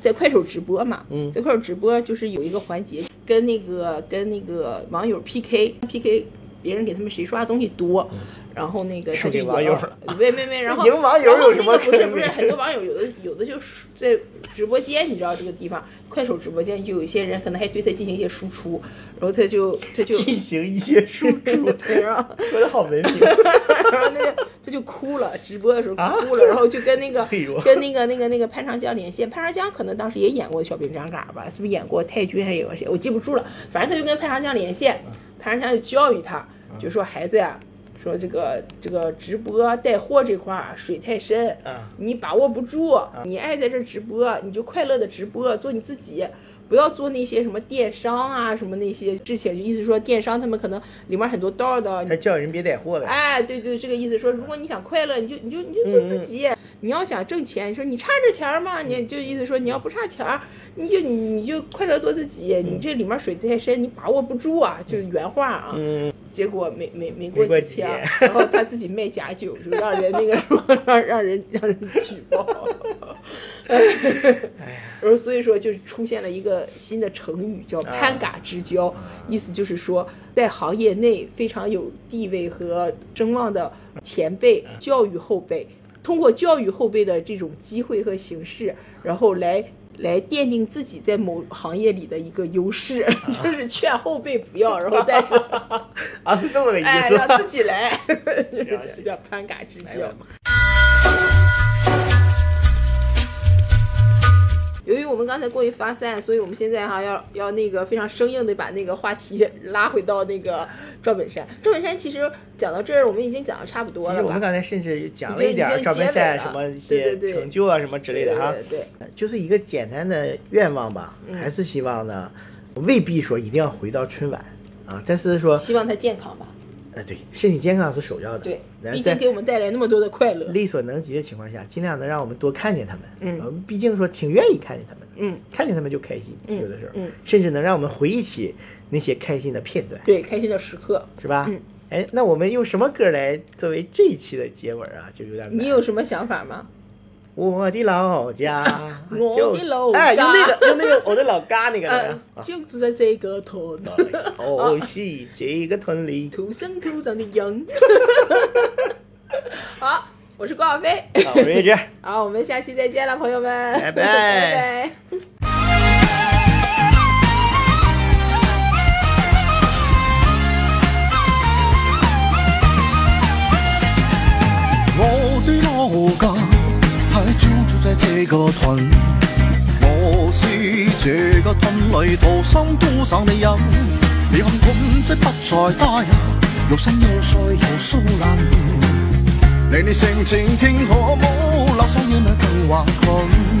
在快手直播嘛，嗯。在快手直播就是有一个环节，跟那个跟那个网友 PK PK，别人给他们谁刷的东西多，然后那个他就赢网友了没没没，然后 赢网友有什么那个不是不是很多网友有的有的就是在直播间，你知道这个地方快手直播间就有一些人可能还对他进行一些输出，然后他就他就进行一些输 出，对，然后说的好文明。然后那个他就哭了，直播的时候哭了，然后就跟那个跟那个那个那个潘长江连线，潘长江可能当时也演过小兵张嘎吧，是不是演过太君还是演过谁？我记不住了，反正他就跟潘长江连线，潘长江就教育他，就说孩子呀。说这个这个直播带货这块儿水太深，啊你把握不住，你爱在这儿直播，你就快乐的直播，做你自己，不要做那些什么电商啊，什么那些。之前就意思说电商他们可能里面很多道道，他叫人别带货呗。哎，对对，这个意思说，如果你想快乐，你就你就你就做自己。你要想挣钱，你说你差这钱儿吗？你就意思说你要不差钱儿，你就你就快乐做自己。你这里面水太深，你把握不住啊，就是原话啊。嗯，结果没没没过几天几天，然后他自己卖假酒，就让人那个什么让让人让人举报。然后所以说就出现了一个新的成语，叫“攀嘎之交”，意思就是说，在行业内非常有地位和声望的前辈教育后辈，通过教育后辈的这种机会和形式，然后来。来奠定自己在某行业里的一个优势，就是劝后辈不要，然后但是 啊，是这么个意哎，思。让自己来，就是叫攀嘎之交由于我们刚才过于发散，所以我们现在哈要要那个非常生硬的把那个话题拉回到那个赵本山。赵本山其实讲到这儿，我们已经讲的差不多了？我们刚才甚至讲了一点儿赵本山什么一些对对对成就啊什么之类的哈，对对就是一个简单的愿望吧，嗯还是希望呢，未必说一定要回到春晚啊，但是说希望他健康吧。呃对，身体健康是首要的，对，毕竟给我们带来那么多的快乐。力所能及的情况下，尽量能让我们多看见他们。嗯我们毕竟说挺愿意看见他们的，嗯，看见他们就开心，嗯有的时候，嗯甚至能让我们回忆起那些开心的片段，对，开心的时刻。是吧？嗯，哎，那我们用什么歌来作为这一期的结尾啊？就有点你有什么想法吗？我的老家，我的老哎，用家那个 用那个我的老家那个嗯，啊，就住在这个屯，哦是这个屯里。土生土长的羊。好，我是郭小飞。好，我是叶志。好，我们下期再见了，朋友们，拜拜拜拜。我的老家就住在这个屯，我是这个屯里土生土长的人。你看屯子不再大呀，有山有水有樹林，你你性情傾可冇，留低嘢咪更華群。